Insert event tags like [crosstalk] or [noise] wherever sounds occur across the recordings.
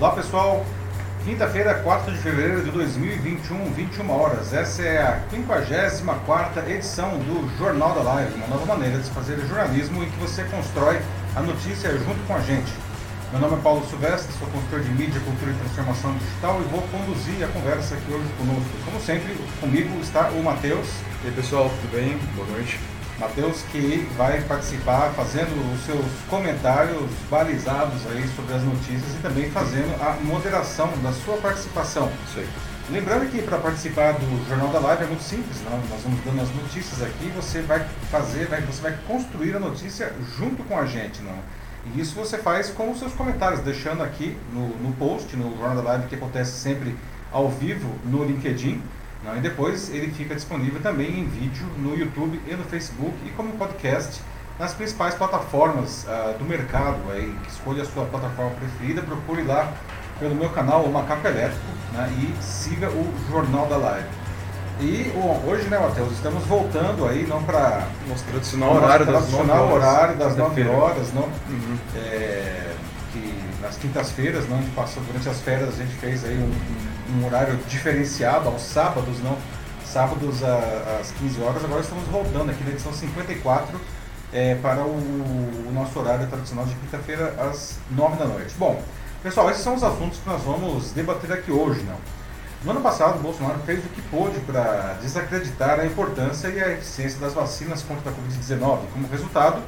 Olá pessoal, quinta-feira, 4 de fevereiro de 2021, 21 horas. Essa é a 54 edição do Jornal da Live, uma nova maneira de se fazer jornalismo em que você constrói a notícia junto com a gente. Meu nome é Paulo Silvestre, sou consultor de mídia, cultura e transformação digital e vou conduzir a conversa aqui hoje conosco. Como sempre, comigo está o Matheus. E aí pessoal, tudo bem? Boa noite. Matheus que vai participar fazendo os seus comentários balizados aí sobre as notícias e também fazendo a moderação da sua participação. Isso aí. Lembrando que para participar do Jornal da Live é muito simples, não? nós vamos dando as notícias aqui, você vai fazer, vai, você vai construir a notícia junto com a gente, não? E isso você faz com os seus comentários, deixando aqui no, no post, no Jornal da Live, que acontece sempre ao vivo no LinkedIn? E depois ele fica disponível também em vídeo no YouTube e no Facebook e como podcast nas principais plataformas uh, do mercado. Aí, escolha a sua plataforma preferida, procure lá pelo meu canal O Macaco Elétrico né, e siga o Jornal da Live. E hoje, né, Matheus, estamos voltando aí não para nosso tradicional horário das tradicional 9 horas, horário das 9 horas, não? Uhum. É, que nas quintas-feiras, não, a gente passou durante as férias a gente fez aí um, um, um horário diferenciado aos sábados, não? Sábados às 15 horas, agora estamos voltando aqui na edição 54 é, para o, o, nosso horário tradicional de quinta-feira às 9 da noite. Bom, pessoal, esses são os assuntos que nós vamos debater aqui hoje, não? No ano passado, o Bolsonaro fez o que pôde para desacreditar a importância e a eficiência das vacinas contra a Covid-19. Como resultado,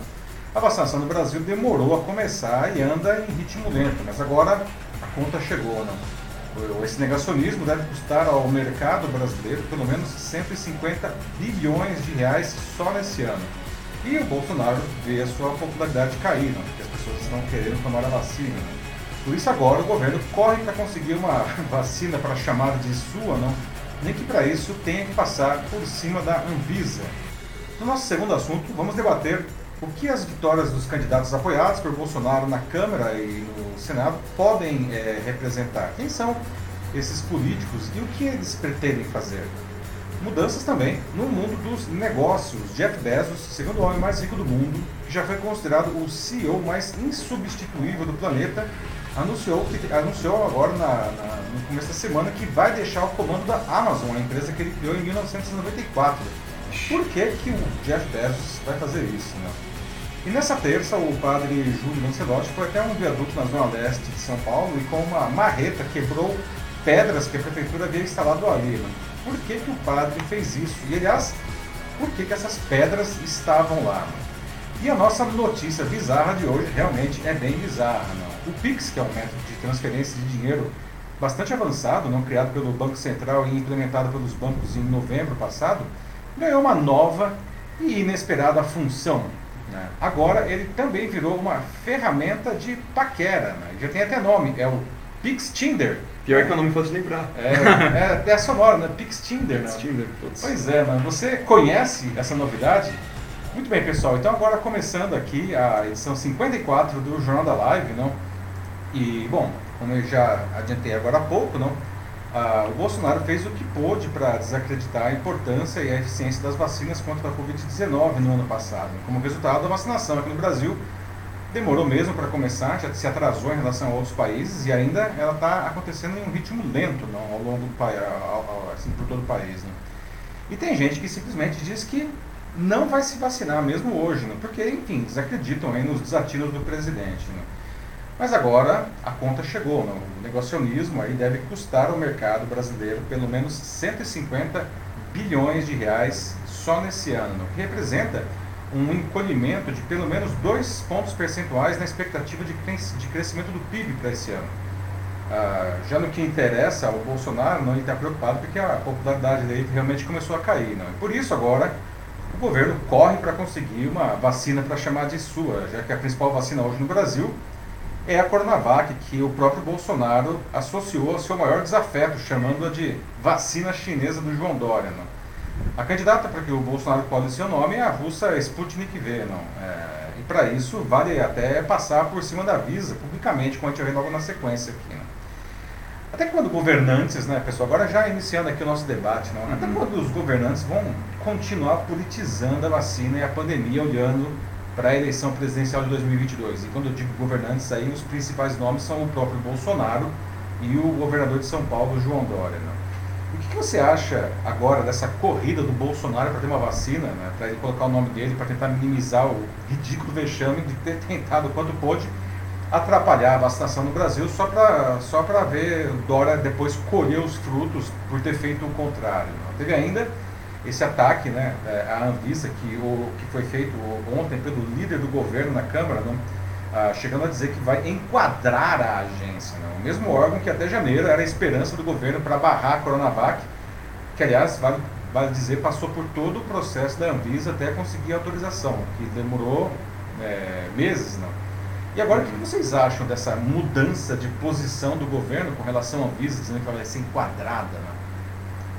a vacinação no Brasil demorou a começar e anda em ritmo lento, mas agora a conta chegou. Não? Esse negacionismo deve custar ao mercado brasileiro pelo menos 150 bilhões de reais só nesse ano. E o Bolsonaro vê a sua popularidade cair, não? porque as pessoas estão querendo tomar a vacina. Não? Por isso agora o governo corre para conseguir uma [laughs] vacina para chamar de sua, não? Nem que para isso tenha que passar por cima da Anvisa. No nosso segundo assunto, vamos debater o que as vitórias dos candidatos apoiados por Bolsonaro na Câmara e no Senado podem é, representar. Quem são esses políticos e o que eles pretendem fazer? Mudanças também no mundo dos negócios. Jeff Bezos, segundo homem mais rico do mundo, que já foi considerado o CEO mais insubstituível do planeta, anunciou, que, anunciou agora na, na, no começo da semana que vai deixar o comando da Amazon, a empresa que ele criou em 1994. Por que, que o Jeff Bezos vai fazer isso? Né? E nessa terça, o padre Júlio Lancelotti foi até um viaduto na zona leste de São Paulo e com uma marreta quebrou pedras que a prefeitura havia instalado ali. Né? Por que, que o padre fez isso? E aliás, por que, que essas pedras estavam lá? Né? E a nossa notícia bizarra de hoje realmente é bem bizarra. Não? O Pix, que é um método de transferência de dinheiro bastante avançado, não criado pelo Banco Central e implementado pelos bancos em novembro passado, ganhou uma nova e inesperada função. Né? Agora ele também virou uma ferramenta de paquera. Né? Já tem até nome, é o Pix Tinder. Pior que o nome fosse lembrar. É, é, é sonoro, né? Pix Tinder. Pix né? Tinder, Pois é, mano. Você conhece essa novidade? Muito bem, pessoal. Então agora começando aqui a edição 54 do Jornal da Live, não? E, bom, como eu já adiantei agora há pouco, não? Ah, o Bolsonaro fez o que pôde para desacreditar a importância e a eficiência das vacinas contra a Covid-19 no ano passado. Como resultado, a vacinação aqui no Brasil demorou mesmo para começar, já se atrasou em relação a outros países e ainda ela está acontecendo em um ritmo lento não, ao longo do país, assim, por todo o país. Né? E tem gente que simplesmente diz que não vai se vacinar mesmo hoje, né? porque, enfim, desacreditam aí nos desatinos do presidente. Né? Mas agora a conta chegou, o negacionismo aí deve custar ao mercado brasileiro pelo menos 150 bilhões de reais só nesse ano, que representa um encolhimento de pelo menos dois pontos percentuais na expectativa de, crescimento do PIB para esse ano. Ah, já no que interessa ao Bolsonaro, não está preocupado porque a popularidade dele realmente começou a cair. Não? Por isso agora o governo corre para conseguir uma vacina para chamar de sua, já que a principal vacina hoje no Brasil é a Coronavac, que o próprio Bolsonaro associou ao seu maior desafeto, chamando-a de vacina chinesa do João Dória. Não? A candidata para que o Bolsonaro cole seu nome é a russa Sputnik V. Não? É, e para isso vale até passar por cima da Visa, publicamente, como a gente vai logo na sequência aqui. Não? Até quando governantes, né, pessoal, agora já iniciando aqui o nosso debate, não? até uhum. quando os governantes vão continuar politizando a vacina e a pandemia, olhando para a eleição presidencial de 2022. E quando eu digo governantes, aí os principais nomes são o próprio Bolsonaro e o governador de São Paulo, João Dória. Né? O que, que, você acha agora dessa corrida do Bolsonaro para ter uma vacina, né? para ele colocar o nome dele, para tentar minimizar o ridículo vexame de ter [laughs] tentado quanto pôde atrapalhar a vacinação no Brasil só para só ver Dória depois colher os frutos por ter feito o contrário. Né? Teve ainda esse ataque né, é, à Anvisa, que, o, que foi feito ontem pelo líder do governo na Câmara, né, ah, chegando a dizer que vai enquadrar a agência. Né, o mesmo órgão que até janeiro era a esperança do governo para barrar a Coronavac, que aliás, vale, vale dizer, passou por todo o processo da Anvisa até conseguir a autorização, que demorou é, meses. Né. E agora, o que vocês acham dessa mudança de posição do governo com relação à Anvisa, dizendo que ela vai ser enquadrada? Né?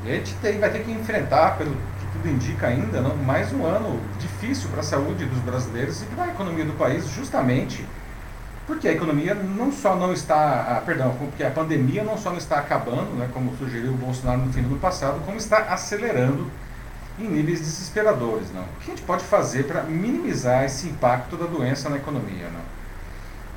E a gente tem, vai ter que enfrentar, pelo que tudo indica ainda, não, mais um ano difícil para a saúde dos brasileiros e para a economia do país, justamente porque a economia não só não está, ah, perdão, porque a pandemia não só não está acabando, né, como sugeriu o Bolsonaro no fim do ano passado, como está acelerando em níveis desesperadores. Não? O que a gente pode fazer para minimizar esse impacto da doença na economia? Não?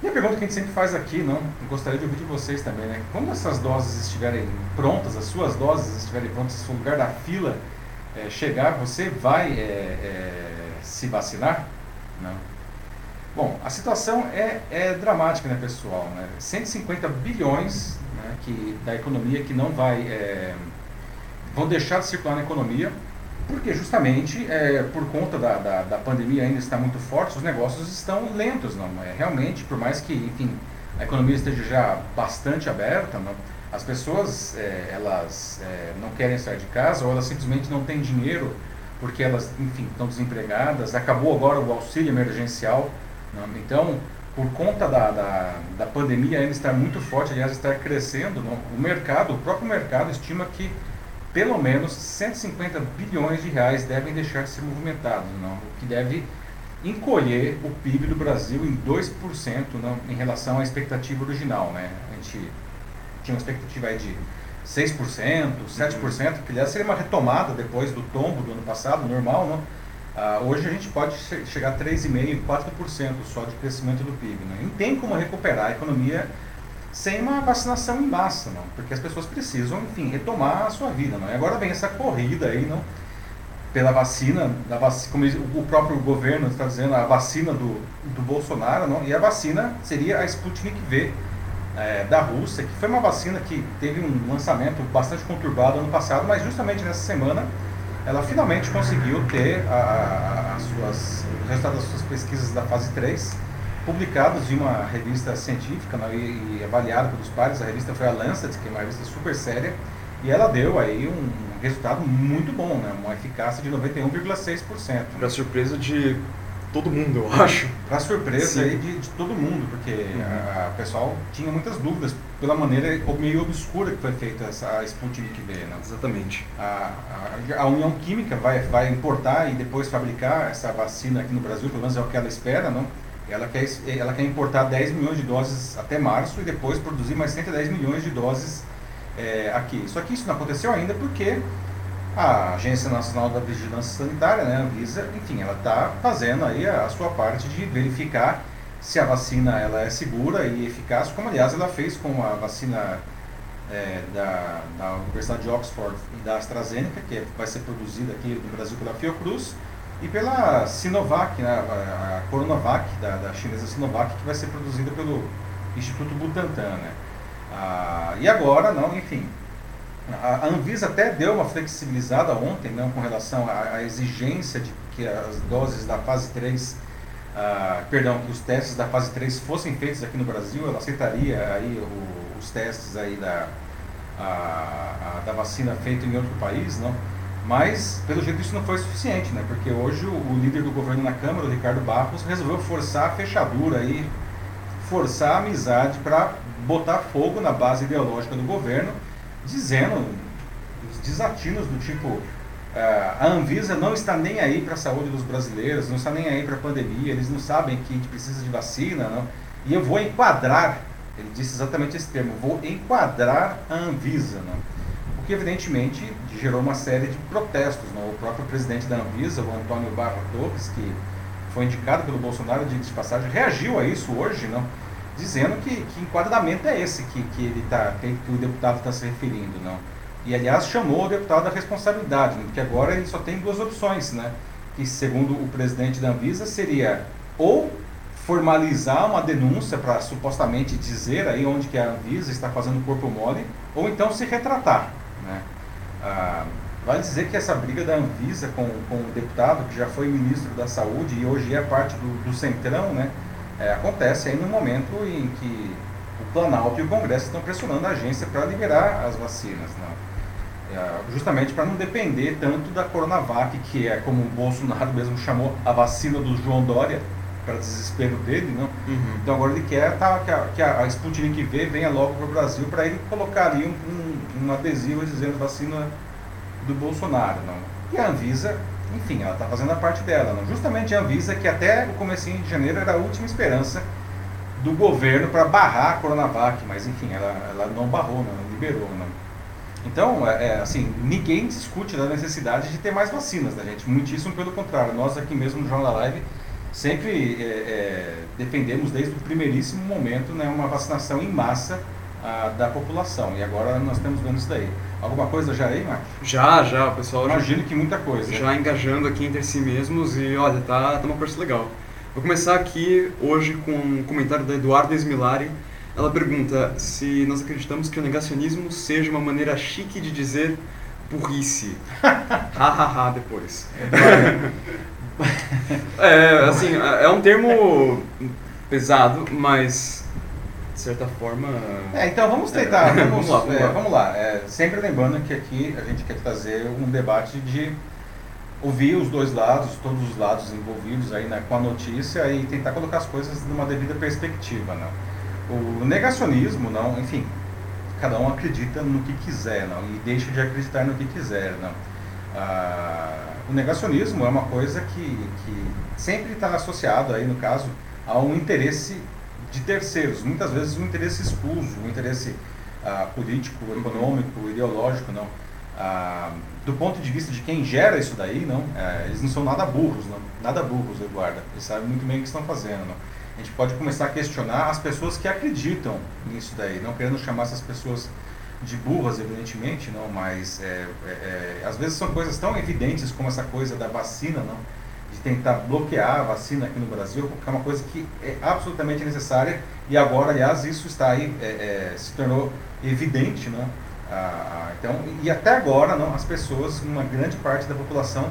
E a pergunta que a gente sempre faz aqui, não, gostaria de ouvir de vocês também, né? Quando essas doses estiverem prontas, as suas doses estiverem prontas, o lugar da fila é, chegar, você vai é, é, se vacinar? Não. Bom, a situação é, é dramática, né, pessoal? Né? 150 bilhões né, que, da economia que não vai. É, vão deixar de circular na economia porque justamente é, por conta da, da, da, pandemia ainda está muito forte, os negócios estão lentos, não é? Realmente, por mais que, enfim, a economia esteja já bastante aberta, não, as pessoas é, elas é, não querem sair de casa ou elas simplesmente não têm dinheiro porque elas, enfim, estão desempregadas. Acabou agora o auxílio emergencial, não? então por conta da, da, da pandemia ainda estar muito forte, aliás, estar crescendo, não? o mercado, o próprio mercado estima que pelo menos 150 bilhões de reais devem deixar de ser movimentados, não? o que deve encolher o PIB do Brasil em 2% não? em relação à expectativa original. Né? A gente tinha uma expectativa aí de 6%, 7%, que aliás seria uma retomada depois do tombo do ano passado, normal, não? Ah, hoje a gente pode chegar a 3,5%, 4% só de crescimento do PIB. Né? E tem como recuperar a economia sem uma vacinação em massa, não, porque as pessoas precisam, enfim, retomar a sua vida, não. E agora vem essa corrida aí, não, pela vacina, da vac... como o próprio governo está dizendo, a vacina do, do Bolsonaro, não, e a vacina seria a Sputnik V é, da Rússia, que foi uma vacina que teve um lançamento bastante conturbado ano passado, mas justamente nessa semana ela finalmente conseguiu ter a, a, a suas, o resultado das suas pesquisas da fase 3 publicados em uma revista científica né, e, e avaliada pelos pares. A revista foi a Lancet, que é uma revista super séria, e ela deu aí um resultado muito bom, né, uma eficácia de 91,6%. Para surpresa de todo mundo, eu acho. Para surpresa aí de, de, todo mundo, porque uhum. o pessoal tinha muitas dúvidas pela maneira meio obscura que foi feita essa Sputnik V. Né? Exatamente. A, a, a, União Química vai, vai importar e depois fabricar essa vacina aqui no Brasil, pelo menos é o que ela espera, não? Ela quer, ela quer importar 10 milhões de doses até março e depois produzir mais 110 milhões de doses é, aqui. Só que isso não aconteceu ainda porque a Agência Nacional da Vigilância Sanitária, né, a Anvisa, enfim, ela está fazendo aí a, a, sua parte de verificar se a vacina ela é segura e eficaz, como aliás ela fez com a vacina é, da, da Universidade de Oxford e da AstraZeneca, que vai ser produzida aqui no Brasil pela Fiocruz, e pela Sinovac, né, a Coronavac da, da chinesa Sinovac, que vai ser produzida pelo Instituto Butantan. Né? Ah, e agora, não, enfim, a Anvisa até deu uma flexibilizada ontem não, com relação à, à exigência de que as doses da fase 3, ah, perdão, que os testes da fase 3 fossem feitos aqui no Brasil, ela aceitaria aí o, os testes aí da, a, a, da vacina feita em outro país, não? Mas, pelo jeito, isso não foi suficiente, né? Porque hoje o, líder do governo na Câmara, o Ricardo Barros, resolveu forçar a fechadura e forçar a amizade para botar fogo na base ideológica do governo, dizendo os desatinos do tipo uh, a Anvisa não está nem aí para a saúde dos brasileiros, não está nem aí para a pandemia, eles não sabem que a gente precisa de vacina, não? e eu vou enquadrar, ele disse exatamente esse termo, vou enquadrar a Anvisa. Não? Que evidentemente gerou uma série de protestos. Né? O próprio presidente da Anvisa, o Antônio Barra Torres, que foi indicado pelo Bolsonaro, de passagem, reagiu a isso hoje, não? dizendo que, que enquadramento é esse que, que, ele tá, que, que o deputado está se referindo. Não? E, aliás, chamou o deputado da responsabilidade, porque agora ele só tem duas opções, né? que, segundo o presidente da Anvisa, seria ou formalizar uma denúncia para supostamente dizer aí onde que a Anvisa está fazendo corpo mole, ou então se retratar. Né? Ah, vale dizer que essa briga da Anvisa com, com o deputado, que já foi ministro da Saúde e hoje é parte do, do Centrão, né? É, acontece aí no momento em que o Planalto e o Congresso estão pressionando a agência para liberar as vacinas. Né? É, justamente para não depender tanto da Coronavac, que é como o Bolsonaro mesmo chamou a vacina do João Dória, para desespero dele, não? Uhum. Então agora ele quer tá, que, a, que a Sputnik V venha logo para o Brasil para ele colocar ali um, um, um, adesivo dizendo vacina do Bolsonaro, não? E a Anvisa, enfim, ela está fazendo a parte dela, não? Justamente a Anvisa que até o começo de janeiro era a última esperança do governo para barrar a Coronavac, mas enfim, ela, ela não barrou, não, liberou, não? Então, é, é, assim, ninguém discute da necessidade de ter mais vacinas, né, gente? Muitíssimo pelo contrário. Nós aqui mesmo no Jornal da Live sempre é, é, defendemos desde o primeiríssimo momento né, uma vacinação em massa a, da população. E agora nós estamos vendo isso daí. Alguma coisa já aí, Marcos? Já, já, o pessoal. Imagino já, que muita coisa. Já engajando aqui entre si mesmos e olha, tá, tá uma coisa legal. Vou começar aqui hoje com um comentário da Eduarda Esmilari. Ela pergunta se nós acreditamos que o negacionismo seja uma maneira chique de dizer burrice. [laughs] Hahaha, depois. [laughs] é, assim, é um termo pesado, mas de certa forma. É, então vamos tentar. É, vamos, vamos, lá. Vamos é, lá. Vamos lá. É, sempre lembrando que aqui a gente quer trazer um debate de ouvir os dois lados, todos os lados envolvidos aí né, com a notícia e tentar colocar as coisas numa devida perspectiva, não. O negacionismo, não, enfim, cada um acredita no que quiser, não, e deixa de acreditar no que quiser, não. Ah, o negacionismo é uma coisa que, que sempre está associado aí, no caso, a um interesse de terceiros, muitas vezes um interesse escuso, um interesse ah, político, econômico, ideológico, não. Ah, do ponto de vista de quem gera isso daí, não, é, eles não são nada burros, não, nada burros, Eduardo. Eles sabem muito bem o que estão fazendo, não. A gente pode começar a questionar as pessoas que acreditam nisso daí, não querendo chamar essas pessoas de burras, evidentemente, não, mas é, é, é, às vezes são coisas tão evidentes como essa coisa da vacina, não, de tentar bloquear a vacina aqui no Brasil, porque é uma coisa que é absolutamente necessária e agora, aliás, isso está aí, é, é se tornou evidente, não, ah, então, e até agora, não, as pessoas, uma grande parte da população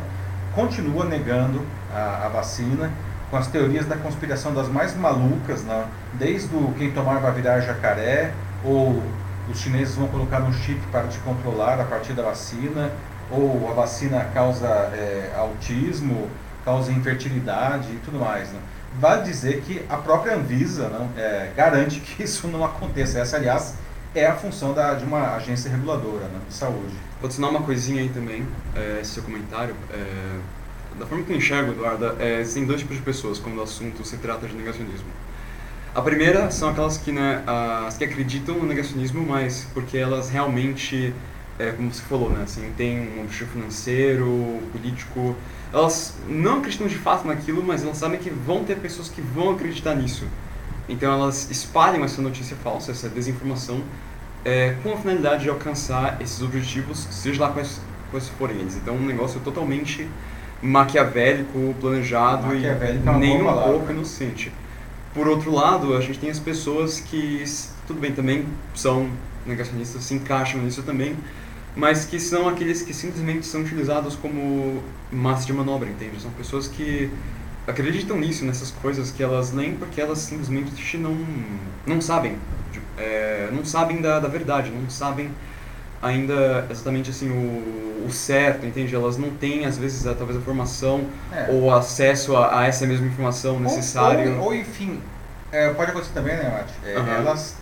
continua negando a, a vacina, com as teorias da conspiração das mais malucas, não, desde o quem tomar vai virar jacaré, ou os chineses vão colocar um chip para te controlar a partir da vacina, ou a vacina causa é, autismo, causa infertilidade e tudo mais. Né? Vale dizer que a própria Anvisa não, é, garante que [laughs] isso não aconteça. Essa, aliás, é a função da, de uma agência reguladora né, de saúde. Vou adicionar uma coisinha aí também, é, esse seu comentário. É, da forma que eu enxergo, Eduardo, é, existem dois tipos de pessoas quando o assunto se trata de negacionismo. A primeira são aquelas que, né, as que acreditam no negacionismo, mas porque elas realmente, é, como você falou, né, assim, tem um objetivo financeiro, político. Elas não acreditam de fato naquilo, mas elas sabem que vão ter pessoas que vão acreditar nisso. Então elas espalham essa notícia falsa, essa desinformação, é, com a finalidade de alcançar esses objetivos, seja lá quais, quais forem eles. Então é um negócio totalmente maquiavélico, planejado maquiavélico e é nem um pouco inocente. Por outro lado, a gente tem as pessoas que, tudo bem, também são negacionistas, se encaixam nisso também, mas que são aqueles que simplesmente são utilizados como massa de manobra, entende? São pessoas que acreditam nisso, nessas coisas que elas nem porque elas simplesmente não, não sabem, é, não sabem da, da verdade, não sabem ainda exatamente assim o, o certo, entende? Elas não têm às vezes talvez a formação é. ou acesso a, a, essa mesma informação necessária. Ou, ou, ou enfim, é, pode acontecer também, né, Mate? É, uhum. Elas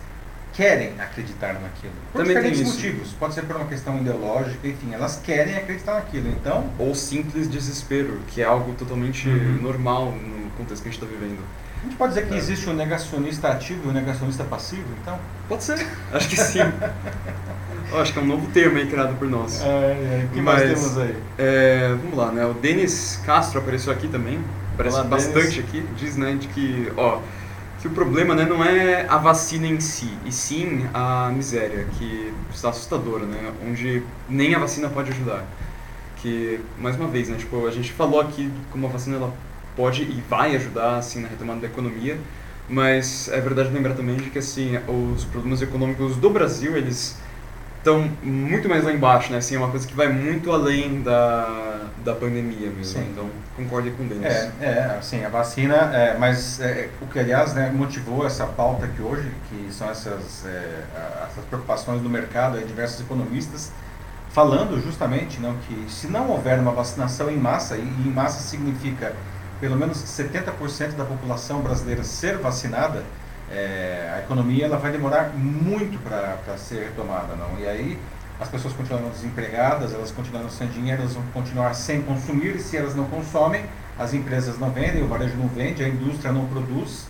querem acreditar naquilo. Por também diferentes motivos. Pode ser por uma questão ideológica, enfim, elas querem acreditar naquilo. Então, ou simples desespero, que é algo totalmente uhum. normal no contexto que a gente está vivendo. A gente pode dizer que é. existe o um negacionista ativo e o um negacionista passivo, então? Pode ser, acho que sim. oh, acho que é um novo termo aí criado por nós. É, é. O que Mas, mais temos aí? É, vamos lá, né? O Denis Castro apareceu aqui também. aparece bastante aqui, diz né, de que, ó, que o problema né, não é a vacina em si, e sim a miséria, que está assustadora, né, onde nem a vacina pode ajudar. Que, mais uma vez, né, tipo, a gente falou aqui como a vacina ela pode e vai ajudar assim, na retomada da economia, mas é verdade lembrar também de que assim, os problemas econômicos do Brasil, eles estão muito mais lá embaixo, né? Assim, é uma coisa que vai muito além da, da pandemia mesmo. Sim. Então, concordo com Denis. É, é, assim, a vacina, é, mas é, o que, aliás, né, motivou essa pauta aqui hoje, que são essas, é, essas preocupações do mercado, aí, diversos economistas, falando justamente não, que se não houver uma vacinação em massa, e, e em massa significa pelo menos 70% da população brasileira ser vacinada, é, a economia ela vai demorar muito para ser retomada. Não? E aí as pessoas continuam desempregadas, elas continuam sem dinheiro, elas vão continuar sem consumir, e se elas não consomem, as empresas não vendem, o varejo não vende, a indústria não produz,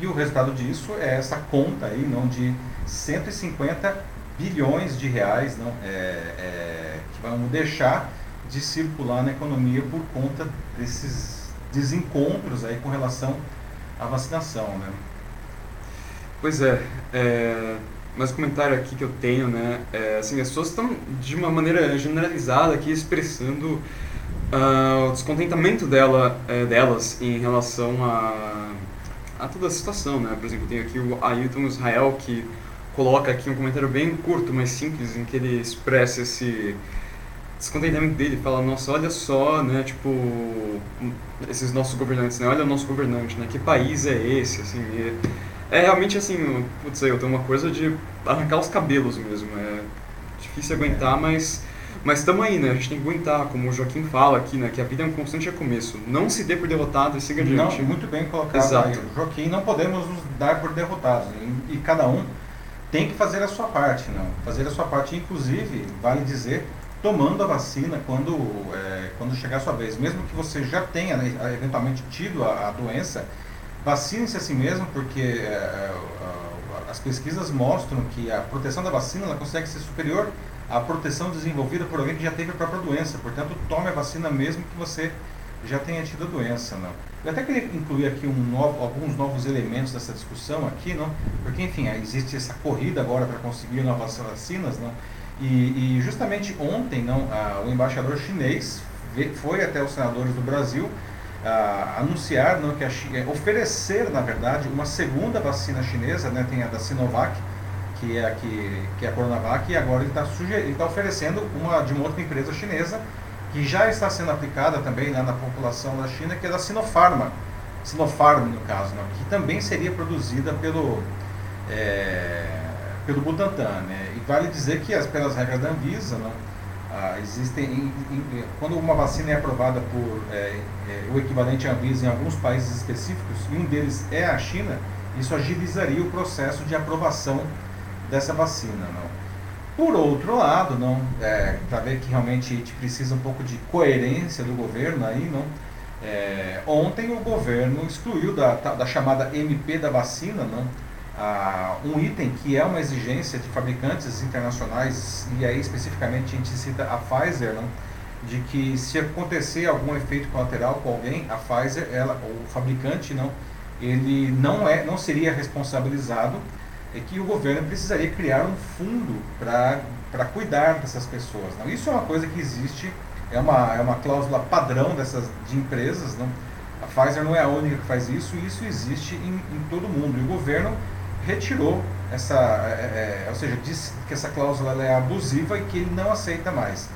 e o resultado disso é essa conta aí, não, de 150 bilhões de reais não, é, é, que vão deixar de circular na economia por conta desses desencontros aí com relação à vacinação. Né? Pois é, é, mas o comentário aqui que eu tenho, né, é, assim, as pessoas estão de uma maneira generalizada aqui expressando uh, o descontentamento dela, é, delas em relação a, a toda a situação, né, por exemplo, tem aqui o Ailton Israel que coloca aqui um comentário bem curto, mas simples, em que ele expressa esse descontentamento dele, fala, nossa, olha só, né, tipo, esses nossos governantes, né, olha o nosso governante, né, que país é esse, assim, e, é realmente assim, putz, eu tenho uma coisa de arrancar os cabelos mesmo. É difícil aguentar, mas mas estamos aí, né? A gente tem que aguentar, como o Joaquim fala aqui, né? Que a vida é um constante recomeço. Não se dê por derrotado e siga adiante. Não, muito bem colocado Exato. aí. Joaquim, não podemos nos dar por derrotados. E, e, cada um tem que fazer a sua parte, não? Fazer a sua parte, inclusive, vale dizer, tomando a vacina quando, é, quando chegar a sua vez. Mesmo que você já tenha né, eventualmente tido a, a doença, Vacine-se a si mesmo, porque é, é as pesquisas mostram que a proteção da vacina ela consegue ser superior à proteção desenvolvida por alguém que já teve a própria doença. Portanto, tome a vacina mesmo que você já tenha tido a doença. Não? Eu até queria incluir aqui um novo, alguns novos elementos dessa discussão aqui, não? porque, enfim, existe essa corrida agora para conseguir novas vacinas. Não? E, e justamente ontem, não, a, o embaixador chinês foi até os senadores do Brasil uh, anunciar não, que a, é, oferecer, na verdade, uma segunda vacina chinesa, né, tem a da Sinovac, que é a, que, que é a Coronavac, e agora ele está tá oferecendo uma de uma outra empresa chinesa, que já está sendo aplicada também né, na população da China, que é da Sinopharma, Sinopharm no caso, não, que também seria produzida pelo, é, pelo Butantan. Né? E vale dizer que, as, pelas regras da Anvisa, não, ah, existem, em, em, quando uma vacina é aprovada por é, é, o equivalente à Anvisa em alguns países específicos, e um deles é a China, isso agilizaria o processo de aprovação dessa vacina. Não? Por outro lado, não, é, para ver que realmente a gente precisa um pouco de coerência do governo aí, não, é, ontem o governo excluiu da, da chamada MP da vacina, não, ah, um item que é uma exigência de fabricantes internacionais, e aí especificamente a gente cita a Pfizer, né, de que se acontecer algum efeito colateral com alguém, a Pfizer, ela, o fabricante, não, ele não, é, não seria responsabilizado, é que o governo precisaria criar um fundo para cuidar dessas pessoas. Não? Isso é uma coisa que existe, é uma, é uma cláusula padrão dessas, de empresas. Não? A Pfizer não é a única que faz isso, e isso existe em, em todo mundo. E o governo retirou essa, é, é, ou seja, disse que essa cláusula é abusiva e que ele não aceita mais.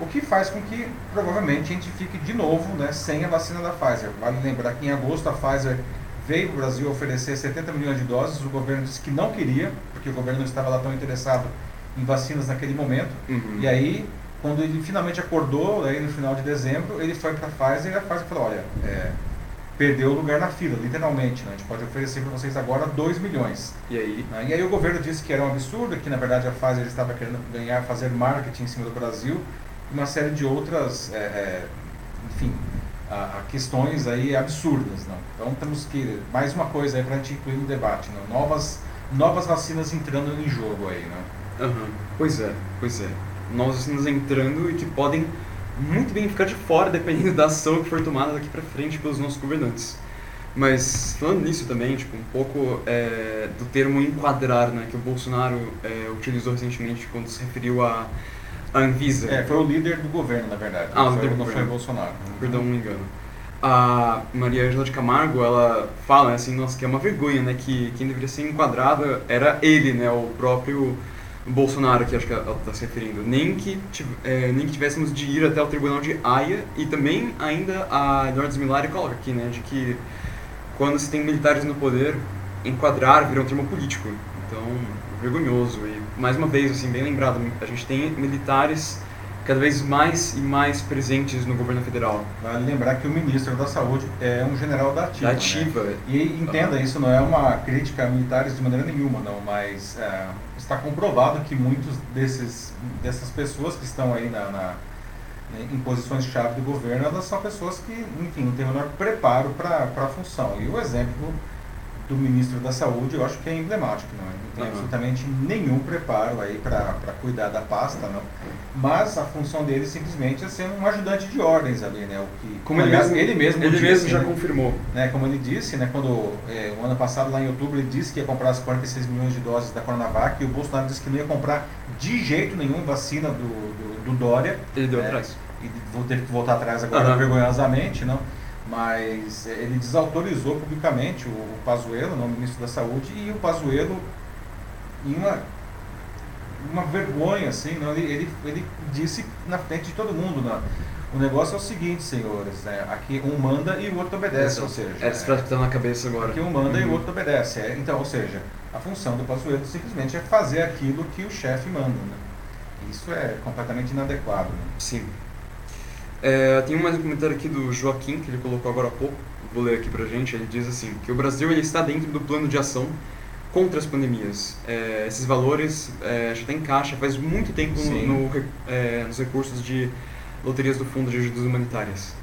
O que faz com que provavelmente a gente fique de novo né, sem a vacina da Pfizer. Vale lembrar que em agosto a Pfizer veio para o Brasil oferecer 70 milhões de doses, o governo disse que não queria, porque o governo não estava lá tão interessado em vacinas naquele momento. Uhum. E aí, quando ele finalmente acordou, aí no final de dezembro, ele foi para a Pfizer e a Pfizer falou, olha, é, perdeu o lugar na fila, literalmente. Né? A gente pode oferecer para vocês agora 2 milhões. E aí? Né? E aí o governo disse que era um absurdo, que na verdade a Pfizer estava querendo ganhar, fazer marketing em cima do Brasil, e uma série de outras, é, é, enfim, a, a questões aí absurdas. Não? Então temos que, mais uma coisa aí para a gente incluir no debate, não? novas, novas vacinas entrando em jogo aí. Não? Uhum. Pois é, pois é. Novas vacinas entrando e que podem muito bem ficar de fora dependendo da ação que for tomada daqui para frente pelos nossos governantes. Mas falando nisso também, tipo, um pouco é, do termo enquadrar, né, que o Bolsonaro é, utilizou recentemente quando se referiu a Anvisa. É, foi o líder do governo, na verdade. Ah, o líder foi, do não foi governo. o Bolsonaro. Perdão, um engano. A Maria Angela de Camargo, ela fala assim, nossa, que é uma vergonha, né, que quem deveria ser enquadrado era ele, né, o próprio Bolsonaro, que acho que ela está se referindo. Nem que, é, nem que tivéssemos de ir até o tribunal de Haia e também ainda a Eduardo Milari coloca aqui, né, de que quando se tem militares no poder, enquadrar vira um termo político. Então, vergonhoso. E, mais uma vez, assim, bem lembrado, a gente tem militares cada vez mais e mais presentes no governo federal. Vale lembrar que o ministro da Saúde é um general da ativa. Da né? ativa. E entenda, isso não é uma crítica a militares de maneira nenhuma, não, mas é, está comprovado que muitos desses, dessas pessoas que estão aí na, na- em posições-chave do governo, elas são pessoas que, enfim, não têm o menor preparo para a função. E o exemplo do ministro da Saúde, eu acho que é emblemático, não, é? não tem Aham. absolutamente nenhum preparo aí para cuidar da pasta, não. Mas a função dele simplesmente é ser um ajudante de ordens ali, né? O que, Como ele aliás, mesmo, ele mesmo, ele disse, mesmo já né? confirmou. né, como ele disse, né, quando é, o ano passado, lá em outubro, ele disse que ia comprar as 46 milhões de doses da Coronavac e o Bolsonaro disse que não ia comprar de jeito nenhum vacina do, do, do Dória. Ele deu É. atrás. E vou ter que voltar atrás agora Aham. vergonhosamente, não? Mas ele desautorizou publicamente o, o Pazuello, não, o ministro da Saúde, e o Pazuello, em uma, uma vergonha, assim, não, ele, ele, ele disse na frente de todo mundo, não, o negócio é o seguinte, senhores, né, aqui um manda e o outro obedece, ou seja... É frase que na cabeça agora. Aqui um manda e o Uhum. outro obedece. É, então, ou seja, a função do Pazuello simplesmente é fazer aquilo que o chefe manda. Né? Isso é completamente inadequado. Né? Sim. É, tem mais um comentário aqui do Joaquim, que ele colocou agora há pouco. Vou ler aqui pra gente. Ele diz assim, que o Brasil ele está dentro do plano de ação contra as pandemias. É, esses valores é, já tem caixa faz muito tempo no, é, nos recursos de loterias do Fundo de Ajudas Humanitárias.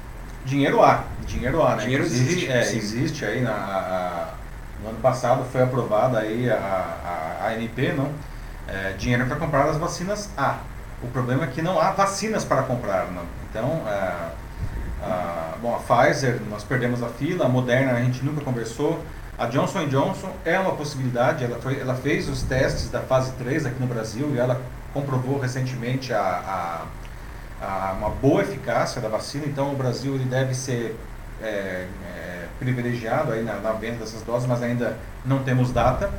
Dinheiro há, dinheiro há, né? Dinheiro Inclusive, existe, é, existe aí na, a- no ano passado foi aprovada aí a, a, a ANP, não? É, dinheiro para comprar as vacinas há. O problema é que não há vacinas para comprar, não. Então, é, a, bom, a Pfizer, nós perdemos a fila, a Moderna a gente nunca conversou. A Johnson Johnson é uma possibilidade, ela, foi, ela fez os testes da fase 3 aqui no Brasil e ela comprovou recentemente a, a, a uma boa eficácia da vacina, então o Brasil ele deve ser é, é, privilegiado aí na, na venda dessas doses, mas ainda não temos data.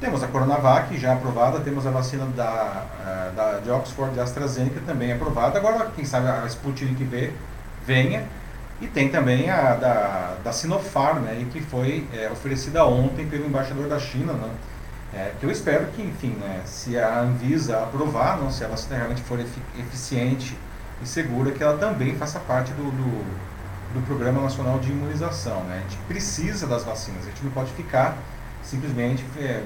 Temos a Coronavac já aprovada, temos a vacina da, ah, da, de Oxford e AstraZeneca também aprovada. Agora, quem sabe a Sputnik V venha. E tem também a da, da Sinopharm, né, que foi é, oferecida ontem pelo embaixador da China, né, é, que eu espero que, enfim, né, se a Anvisa aprovar, não, se a vacina realmente for efi- eficiente e segura, que ela também faça parte do, do, do Programa Nacional de Imunização. Né? A gente precisa das vacinas, a gente não pode ficar simplesmente é,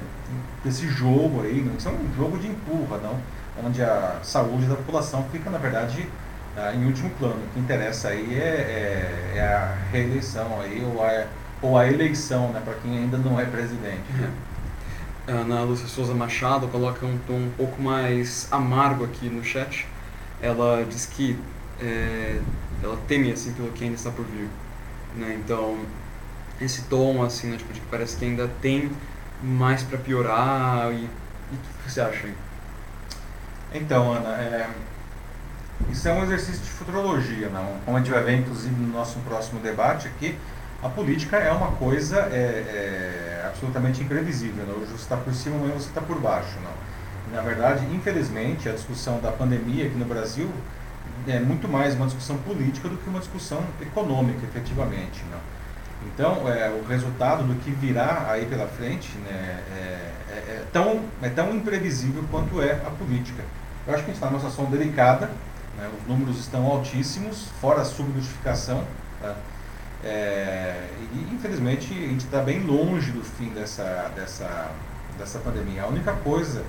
esse jogo aí, não, isso é um jogo de empurra, não, onde a saúde da população fica, na verdade, ah, em último plano. O que interessa aí é, é, é a reeleição aí, ou a, ou a eleição, né, para quem ainda não é presidente. A Ana Lúcia Souza Machado coloca um tom um pouco mais amargo aqui no chat. Ela diz que é, ela teme assim pelo que ainda está por vir. Né? Então, esse tom assim, né, tipo, de que parece que ainda tem mais para piorar. E, e o que você acha aí? Então, Ana, é, isso é um exercício de futurologia, não? Como a gente vai ver, inclusive, no nosso próximo debate aqui, a política é uma coisa é, é, absolutamente imprevisível. Não? Hoje você está por cima, amanhã você está por baixo. Não? Na verdade, infelizmente, a discussão da pandemia aqui no Brasil é muito mais uma discussão política do que uma discussão econômica, efetivamente. Não? Então, é, o resultado do que virá aí pela frente né, é, é- é tão, é tão imprevisível quanto é a política. Eu acho que a gente está numa situação delicada, né, os números estão altíssimos, fora a subnotificação. Tá? É, e, infelizmente, a gente está bem longe do fim dessa, dessa, dessa pandemia. A única coisa,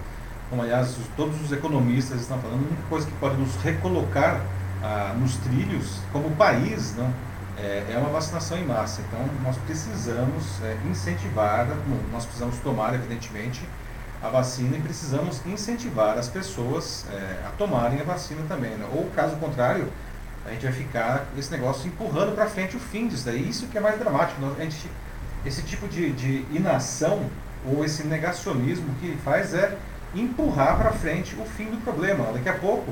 como aliás os- todos os economistas estão falando, a única coisa que pode nos recolocar ah, nos trilhos como país, não, é, é uma vacinação em massa. Então, nós precisamos é, incentivar, nós precisamos tomar, evidentemente, a vacina e precisamos incentivar as pessoas é, a tomarem a vacina também. Né? Ou, caso contrário, a gente vai ficar esse negócio empurrando para frente o fim disso daí. Isso que é mais dramático. A gente, esse tipo de, de inação ou esse negacionismo que faz é empurrar para frente o fim do problema. Daqui a pouco,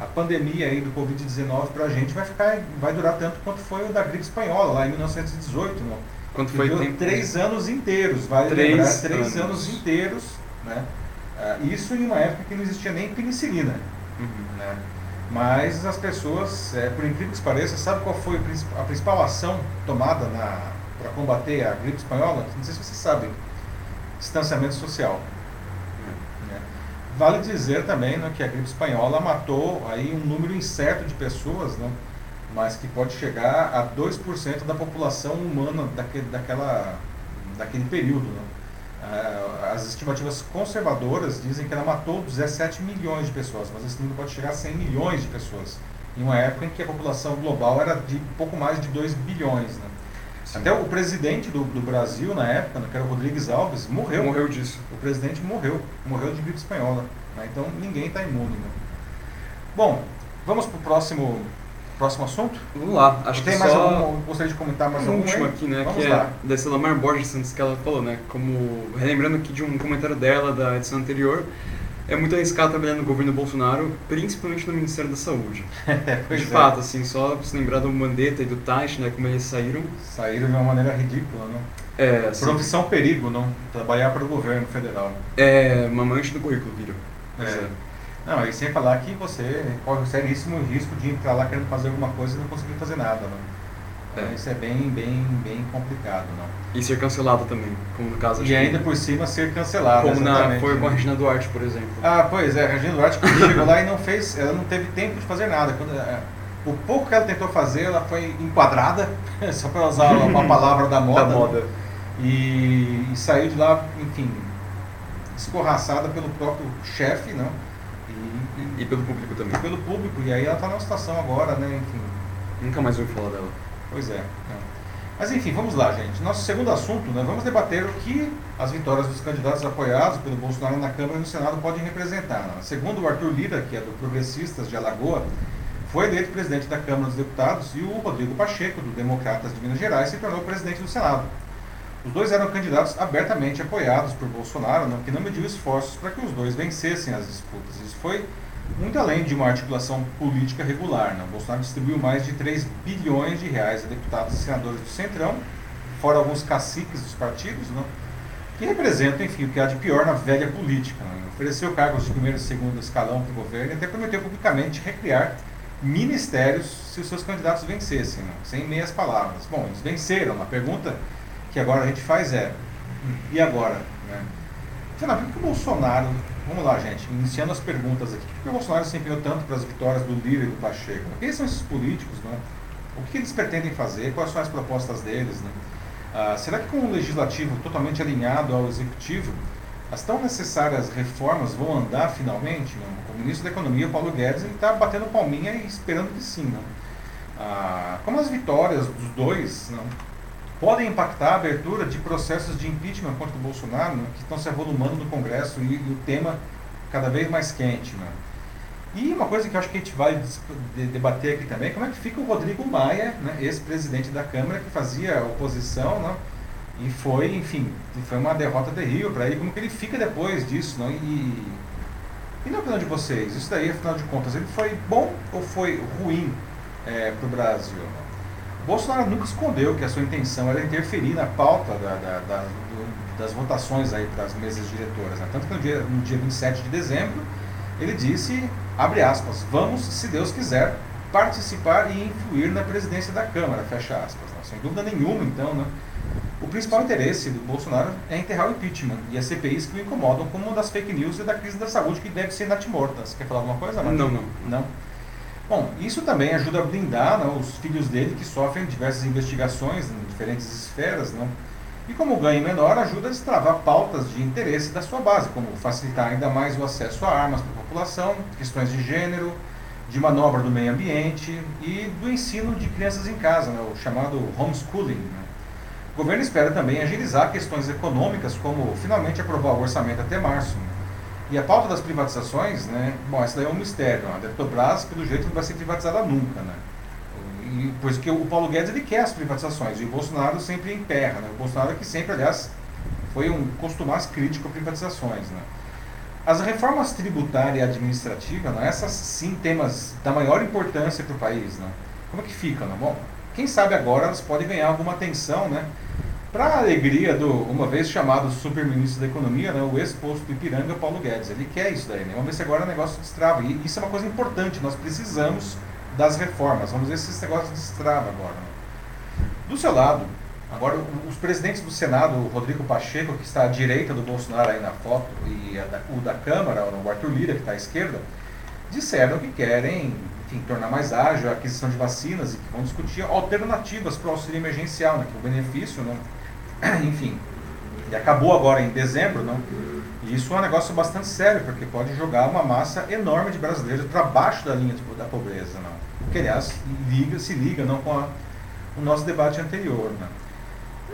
a pandemia aí do Covid-19 para a gente vai ficar, vai durar tanto quanto foi o da gripe espanhola lá em 1918, não? Quanto foi tempo? Três anos inteiros, vai três lembrar, três anos, anos inteiros, né? Uh, isso em uma época que não existia nem penicilina, uhum. né? Mas as pessoas, é, por incrível que pareça, sabe qual foi a principal ação tomada para combater a gripe espanhola? Não sei se vocês sabem. Distanciamento social. Vale dizer também né, que a gripe espanhola matou aí um número incerto de pessoas, né, mas que pode chegar a 2% da população humana daquele, daquela, daquele período. Né? Ah, as estimativas conservadoras dizem que ela matou 17 milhões de pessoas, mas esse número pode chegar a 100 milhões de pessoas, em uma época em que a população global era de pouco mais de 2 bilhões. Né? Até o presidente do, do, Brasil, na época, né, que era o Rodrigues Alves, morreu. Morreu disso. O presidente morreu, morreu de gripe espanhola. Né? Então ninguém está imune. Né? Bom, vamos para o próximo próximo assunto? Vamos lá. Acho Tem que mais só... algum, gostaria de comentar mais um algum último aqui, né? Vamos que lá. é da Selamar Borges Santos que ela falou, né? Como relembrando aqui de um comentário dela da edição anterior, é muito arriscado trabalhar no governo Bolsonaro, principalmente no Ministério da Saúde. [laughs] de é. fato, assim, só se lembrar do Mandetta e do Taish, né? Como eles saíram. Saíram de uma maneira ridícula, né? É, assim, Profissão perigo, não? Trabalhar para o governo federal. É, uma mancha do currículo, viram. É. é. Não, e sem falar que você corre um seríssimo risco de entrar lá querendo fazer alguma coisa e não conseguir fazer nada, né? É. Então, isso é bem, bem, bem complicado, não? E ser cancelado também, como no caso E ainda por cima ser cancelado. Como na, foi com a Regina Duarte, por exemplo. Ah, pois é, a Regina Duarte chegou lá e não fez, ela não teve tempo de fazer nada. Quando, é, o pouco que ela tentou fazer, ela foi enquadrada, [laughs] só para usar uma [laughs] palavra da moda. Da moda. E, e, saiu de lá, enfim, escorraçada pelo próprio chefe, não? E pelo público também. E pelo público, e aí ela está numa situação agora, né, enfim. Nunca mais ouvi falar dela. Pois é. é. Mas enfim, vamos lá, gente. Nosso segundo assunto, né, vamos debater o que as vitórias dos candidatos apoiados pelo Bolsonaro na Câmara e no Senado podem representar. Né? Segundo o Arthur Lira, que é do Progressistas de Alagoa, foi eleito presidente da Câmara dos Deputados e o Rodrigo Pacheco, do Democratas de Minas Gerais, se tornou presidente do Senado. Os dois eram candidatos abertamente apoiados por Bolsonaro, né, que não mediu esforços para que os dois vencessem as disputas. Isso foi muito além de uma articulação política regular. Né? Bolsonaro distribuiu mais de 3 bilhões de reais a deputados e senadores do Centrão, fora alguns caciques dos partidos, né? que representam, enfim, o que há de pior na velha política. Né? Ofereceu cargos de primeiro e segundo escalão para o governo e até prometeu publicamente recriar ministérios se os seus candidatos vencessem, né? sem meias palavras. Bom, eles venceram. A pergunta que agora a gente faz é, e agora? Né? Afinal, por que o Bolsonaro Vamos lá, gente, iniciando as perguntas aqui. Por que o Bolsonaro se empenhou tanto para as vitórias do Lira e do Pacheco? Quem são esses políticos? Né? O que eles pretendem fazer? Quais são as propostas deles? Né? Ah, será que com o legislativo totalmente alinhado ao executivo, as tão necessárias reformas vão andar finalmente? Né? O ministro da Economia, Paulo Guedes, está batendo palminha e esperando que sim. Né? Ah, como as vitórias dos dois né, podem impactar a abertura de processos de impeachment contra o Bolsonaro, né, que estão se avolumando no Congresso e, e, o tema cada vez mais quente. Né. E uma coisa que eu acho que a gente vai debater aqui também, como é que fica o Rodrigo Maia, né, ex-presidente da Câmara, que fazia oposição, né, e foi, enfim, foi uma derrota terrível para ele, como que ele fica depois disso, né, e, e na opinião de vocês, isso daí, afinal de contas, ele foi bom ou foi ruim é, eh, para o Brasil? Bolsonaro nunca escondeu que a sua intenção era interferir na pauta da, da, da, das votações aí para as mesas diretoras. Né? Tanto que no dia, no dia 27 de dezembro ele disse, abre aspas, vamos, se Deus quiser, participar e influir na presidência da Câmara, fecha aspas. Né? Sem dúvida nenhuma, então, né? o principal interesse do Bolsonaro é enterrar o impeachment e as CPIs que o incomodam como das fake news e da crise da saúde que deve ser natimorta. Você quer falar alguma coisa, Martin? Não, não. Não? Bom, isso também ajuda a blindar né, os filhos dele que sofrem diversas investigações em diferentes esferas, né? E como ganho menor, ajuda a destravar pautas de interesse da sua base, como facilitar ainda mais o acesso a armas para a população, questões de gênero, de manobra do meio ambiente e do ensino de crianças em casa, né, o chamado homeschooling. Né? O governo espera também agilizar questões econômicas, como finalmente aprovar o orçamento até março. Né? E a pauta das privatizações, né? Bom, essa daí é um mistério. A Petrobras, pelo jeito, não vai ser privatizada nunca, né? e, pois que o Paulo Guedes ele quer as privatizações e o Bolsonaro sempre emperra. Né? O Bolsonaro que sempre, aliás, foi um costumaz crítico a privatizações. Né? As reformas tributária e administrativa, né? essas sim temas da maior importância para o país. Né? Como é que fica? Né? Bom, quem sabe agora elas podem ganhar alguma atenção, né? Para a alegria do, uma vez chamado super-ministro da Economia, né, o ex-posto de Ipiranga, Paulo Guedes. Ele quer isso daí, né? Vamos ver se agora o negócio destrava. E isso é uma coisa importante, nós precisamos das reformas. Vamos ver se esse negócio destrava agora. Né? Do seu lado, agora os presidentes do Senado, o Rodrigo Pacheco, que está à direita do Bolsonaro aí na foto, e da, o da Câmara, o Arthur Lira, que está à esquerda, disseram que querem enfim, tornar mais ágil a aquisição de vacinas e que vão discutir alternativas para o auxílio emergencial, né, que o benefício não [coughs] enfim, e acabou agora em dezembro, não? E isso é um negócio bastante sério, porque pode jogar uma massa enorme de brasileiros para baixo da linha da pobreza, não? O que, aliás, liga, se liga não, com a, o nosso debate anterior, não?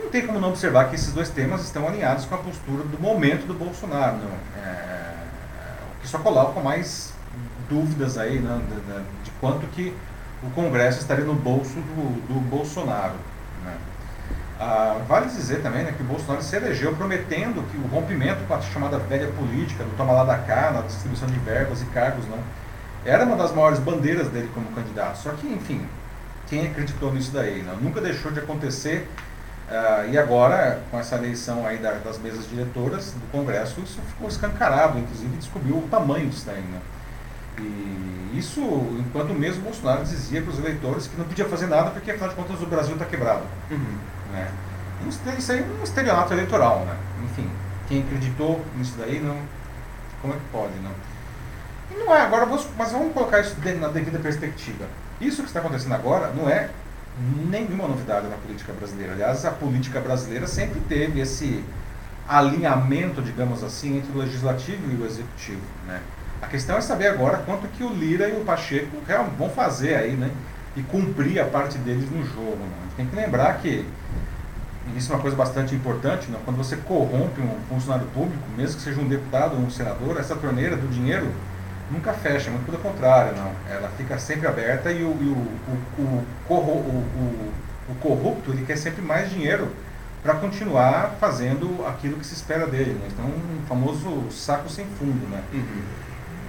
Não tem como não observar que esses dois temas estão alinhados com a postura do momento do Bolsonaro, não? É, o que só coloca mais dúvidas aí não, de, de, quanto que o Congresso estaria no bolso do, do Bolsonaro. Né? Ah, vale dizer também né, que o Bolsonaro se elegeu prometendo que o rompimento com a chamada velha política, do toma lá da cá, na distribuição de verbas e cargos, não, era uma das maiores bandeiras dele como candidato. Só que, enfim, quem acreditou nisso daí? Não? Nunca deixou de acontecer. Ah, e agora, com essa eleição aí das mesas diretoras do Congresso, isso ficou escancarado, inclusive descobriu o tamanho disso daí. Né? E isso, enquanto mesmo Bolsonaro dizia para os eleitores que não podia fazer nada porque, afinal de contas, o Brasil está quebrado. Uhum. Né? Isso aí é um estelionato eleitoral, né? Enfim, quem acreditou nisso daí, não, como é que pode, não? E não é, agora, mas vamos colocar isso na devida perspectiva. Isso que está acontecendo agora não é nenhuma novidade na política brasileira. Aliás, a política brasileira sempre teve esse alinhamento, digamos assim, entre o legislativo e o executivo, né? A questão é saber agora quanto que o Lira e o Pacheco vão fazer aí, né? E cumprir a parte deles no jogo. Né? A gente tem que lembrar que isso é uma coisa bastante importante, né? quando você corrompe um funcionário público, mesmo que seja um deputado ou um senador, essa torneira do dinheiro nunca fecha, muito pelo contrário, não. Ela fica sempre aberta e o, e o, o, o, o, corrupto ele quer sempre mais dinheiro para continuar fazendo aquilo que se espera dele. Né? Então, um famoso saco sem fundo. Né? Uhum.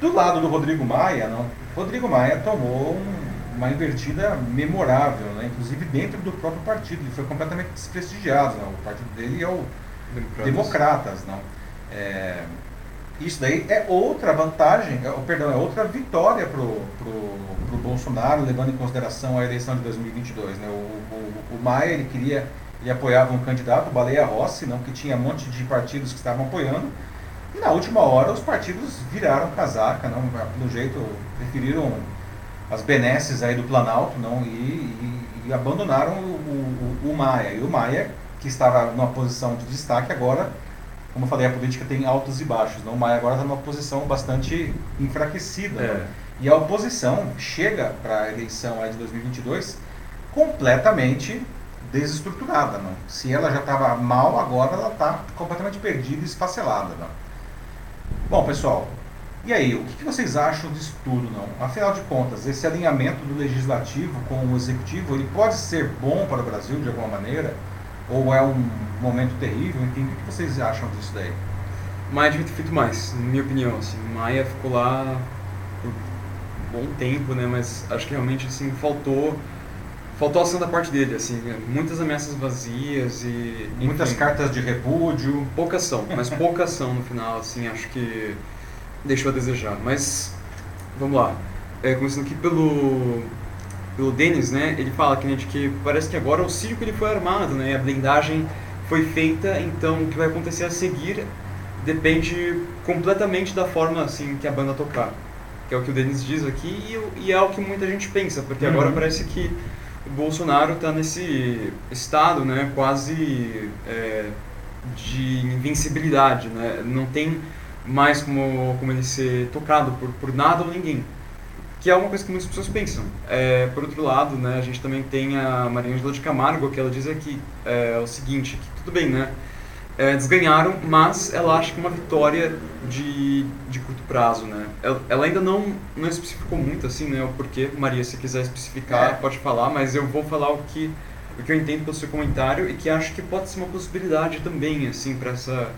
Do lado do Rodrigo Maia, não. Rodrigo Maia tomou um uma invertida memorável, né? inclusive dentro do próprio partido. Ele foi completamente desprestigiado. Né? O partido dele é o Democratas, Democratas não? É, isso daí é outra vantagem, é, perdão, é outra vitória para o Bolsonaro, levando em consideração a eleição de 2022. Né? O, o, o Maia ele queria, ele apoiava um candidato, o Baleia Rossi, não, que tinha um monte de partidos que estavam apoiando, e na última hora os partidos viraram casaca, não, pelo jeito preferiram as benesses aí do Planalto não, e, e, e abandonaram o, o, o, Maia. E o Maia, que estava numa posição de destaque, agora, como eu falei, a política tem altos e baixos. Não? O Maia agora está numa posição bastante enfraquecida. É. E a oposição chega para a eleição aí de 2022 completamente desestruturada. Não? Se ela já estava mal, agora ela está completamente perdida e esfacelada. Não? Bom, pessoal, e aí, o que vocês acham disso tudo, não? Afinal de contas, esse alinhamento do legislativo com o executivo, ele pode ser bom para o Brasil de alguma maneira? Ou é um momento terrível? Enfim, o que vocês acham disso daí? Maia devia ter feito mais, na minha opinião. Assim, Maia ficou lá por um bom tempo, né? Mas acho que realmente assim faltou faltou ação da parte dele, assim, muitas ameaças vazias e enfim, muitas cartas de repúdio, pouca ação, mas pouca ação no final, assim, acho que deixou a desejar. Mas, vamos lá. É, começando aqui pelo, pelo Denis, né? Ele fala que, né, de que parece que agora o circo ele foi armado, né? A blindagem foi feita, então o que vai acontecer a seguir depende completamente da forma assim que a banda tocar. Que é o que o Denis diz aqui e, e é o que muita gente pensa, porque uhum. agora parece que o Bolsonaro está nesse estado, né, quase é, de invencibilidade, né? Não tem mais como, como ele ser tocado por, por nada ou ninguém. Que é uma coisa que muitas pessoas pensam. É, por outro lado, né, a gente também tem a Maria Angela de Camargo, que ela diz aqui é, o seguinte, que tudo bem, né? é, desganharam, mas ela acha que é uma vitória de, de curto prazo, né? Ela, ela, ainda não, não especificou muito, assim, né, o porquê. Maria, se quiser especificar, é. pode falar, mas eu vou falar o que, o que eu entendo pelo seu comentário e que acho que pode ser uma possibilidade também, assim, para essa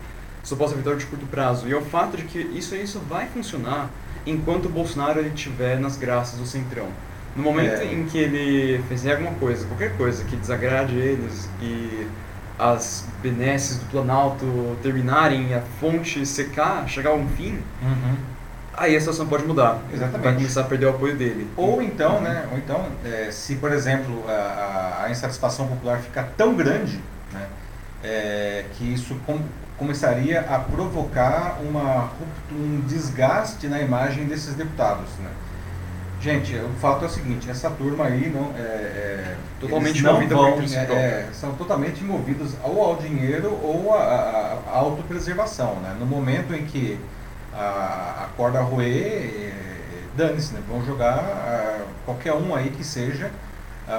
suposta vitória de curto prazo. E é o fato de que isso só vai funcionar enquanto o Bolsonaro estiver nas graças do Centrão. No momento é. em que ele fizer alguma coisa, qualquer coisa que desagrade eles e as benesses do Planalto terminarem, a fonte secar, chegar a um fim, uhum. aí a situação pode mudar. Exatamente. Vai começar a perder o apoio dele. Ou então, uhum. né? Ou então, é, se por exemplo a, a, insatisfação popular ficar tão grande, né, é, que isso começaria a provocar uma, um desgaste na imagem desses deputados, né? Gente, o fato é o seguinte, essa turma aí não é, é totalmente não vão, é, é, são totalmente movidos ou ao dinheiro ou à, autopreservação, né? No momento em que a, a corda roer, é, dane-se, né? Vão jogar a, qualquer um aí que seja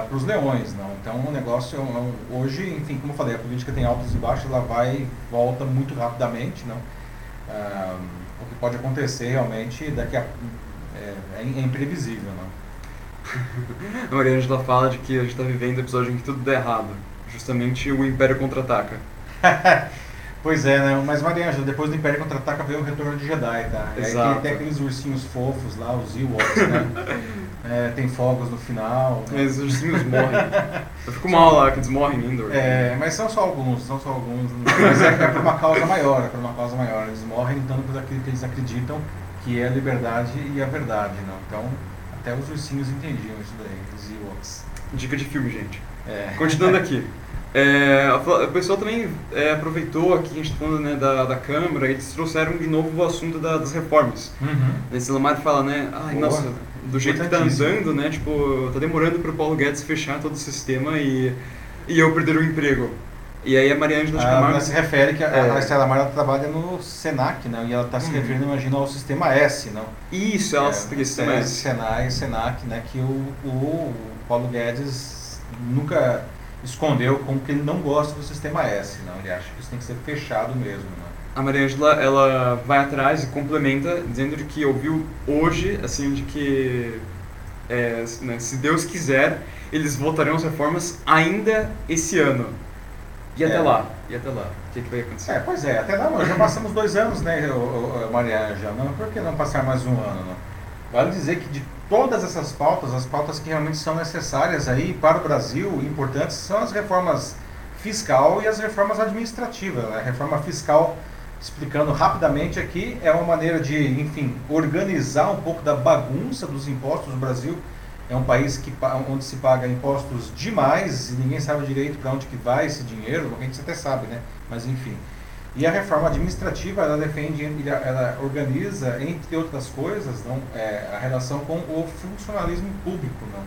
para os leões, não. Então o negócio é hoje, enfim, como eu falei, a política tem altos e baixos, ela vai e volta muito rapidamente, não. Ah, o que pode acontecer realmente daqui a é, é, é imprevisível, não? A [laughs] Maria Angela fala de que a gente está vivendo um episódio em que tudo dá errado. Justamente o Império Contra-Ataca. [laughs] pois é, né? Mas Maria Angela, depois do Império Contra-Ataca veio o Retorno de Jedi, tá? E Exato. aí tem, tem aqueles ursinhos fofos lá, os Ewoks, né? [laughs] É, tem fogos no final. Né? Mas os ursinhos morrem. [laughs] Eu fico mal lá que eles morrem indo. É, mas são só alguns, são só alguns. Mas é, é por uma causa maior, é por uma causa maior. Eles morrem lutando por aquilo que eles acreditam que é a liberdade e a verdade, não? Então, até os ursinhos entendiam isso daí, os Ewoks. Dica de filme, gente. É. Continuando [laughs] aqui. É, o pessoal também é, aproveitou aqui, a gente está falando né, da, da Câmara, eles trouxeram de novo o assunto da, das reformas. Uhum. Esse Lamar fala, né, ai, Boa. nossa, do jeito que está andando, né, tipo, tá demorando para o Paulo Guedes fechar todo o sistema e, e eu perder o emprego. E aí a Mariângela de Camargo... Ela se refere que a, é. a Estela Mar trabalha no Senac, né? E ela está se uhum. referindo, imagino, ao sistema S, não? Isso, ela é, se sistema S. Senai, Senac, né? Que o, o Paulo Guedes nunca escondeu como que ele não gosta do sistema S, não? Ele acha que isso tem que ser fechado mesmo, né? A Mariângela, ela vai atrás e complementa, dizendo de que ouviu hoje, assim, de que é, né, se Deus quiser, eles voltarão às reformas ainda esse ano. E até é. lá? E até lá? O que, que vai acontecer? É, pois é, até lá nós já passamos dois anos, né, Maria não, por que não passar mais um ano? Não? Vale dizer que de todas essas pautas, as pautas que realmente são necessárias aí para o Brasil, importantes, são as reformas fiscal e as reformas administrativas. Né? A reforma fiscal, explicando rapidamente aqui, é uma maneira de, enfim, organizar um pouco da bagunça dos impostos no Brasil é um país que, onde se paga impostos demais e ninguém sabe direito para onde que vai esse dinheiro, a gente até sabe, né? Mas enfim. E a reforma administrativa, ela defende, ela organiza, entre outras coisas, não, é, a relação com o funcionalismo público, não?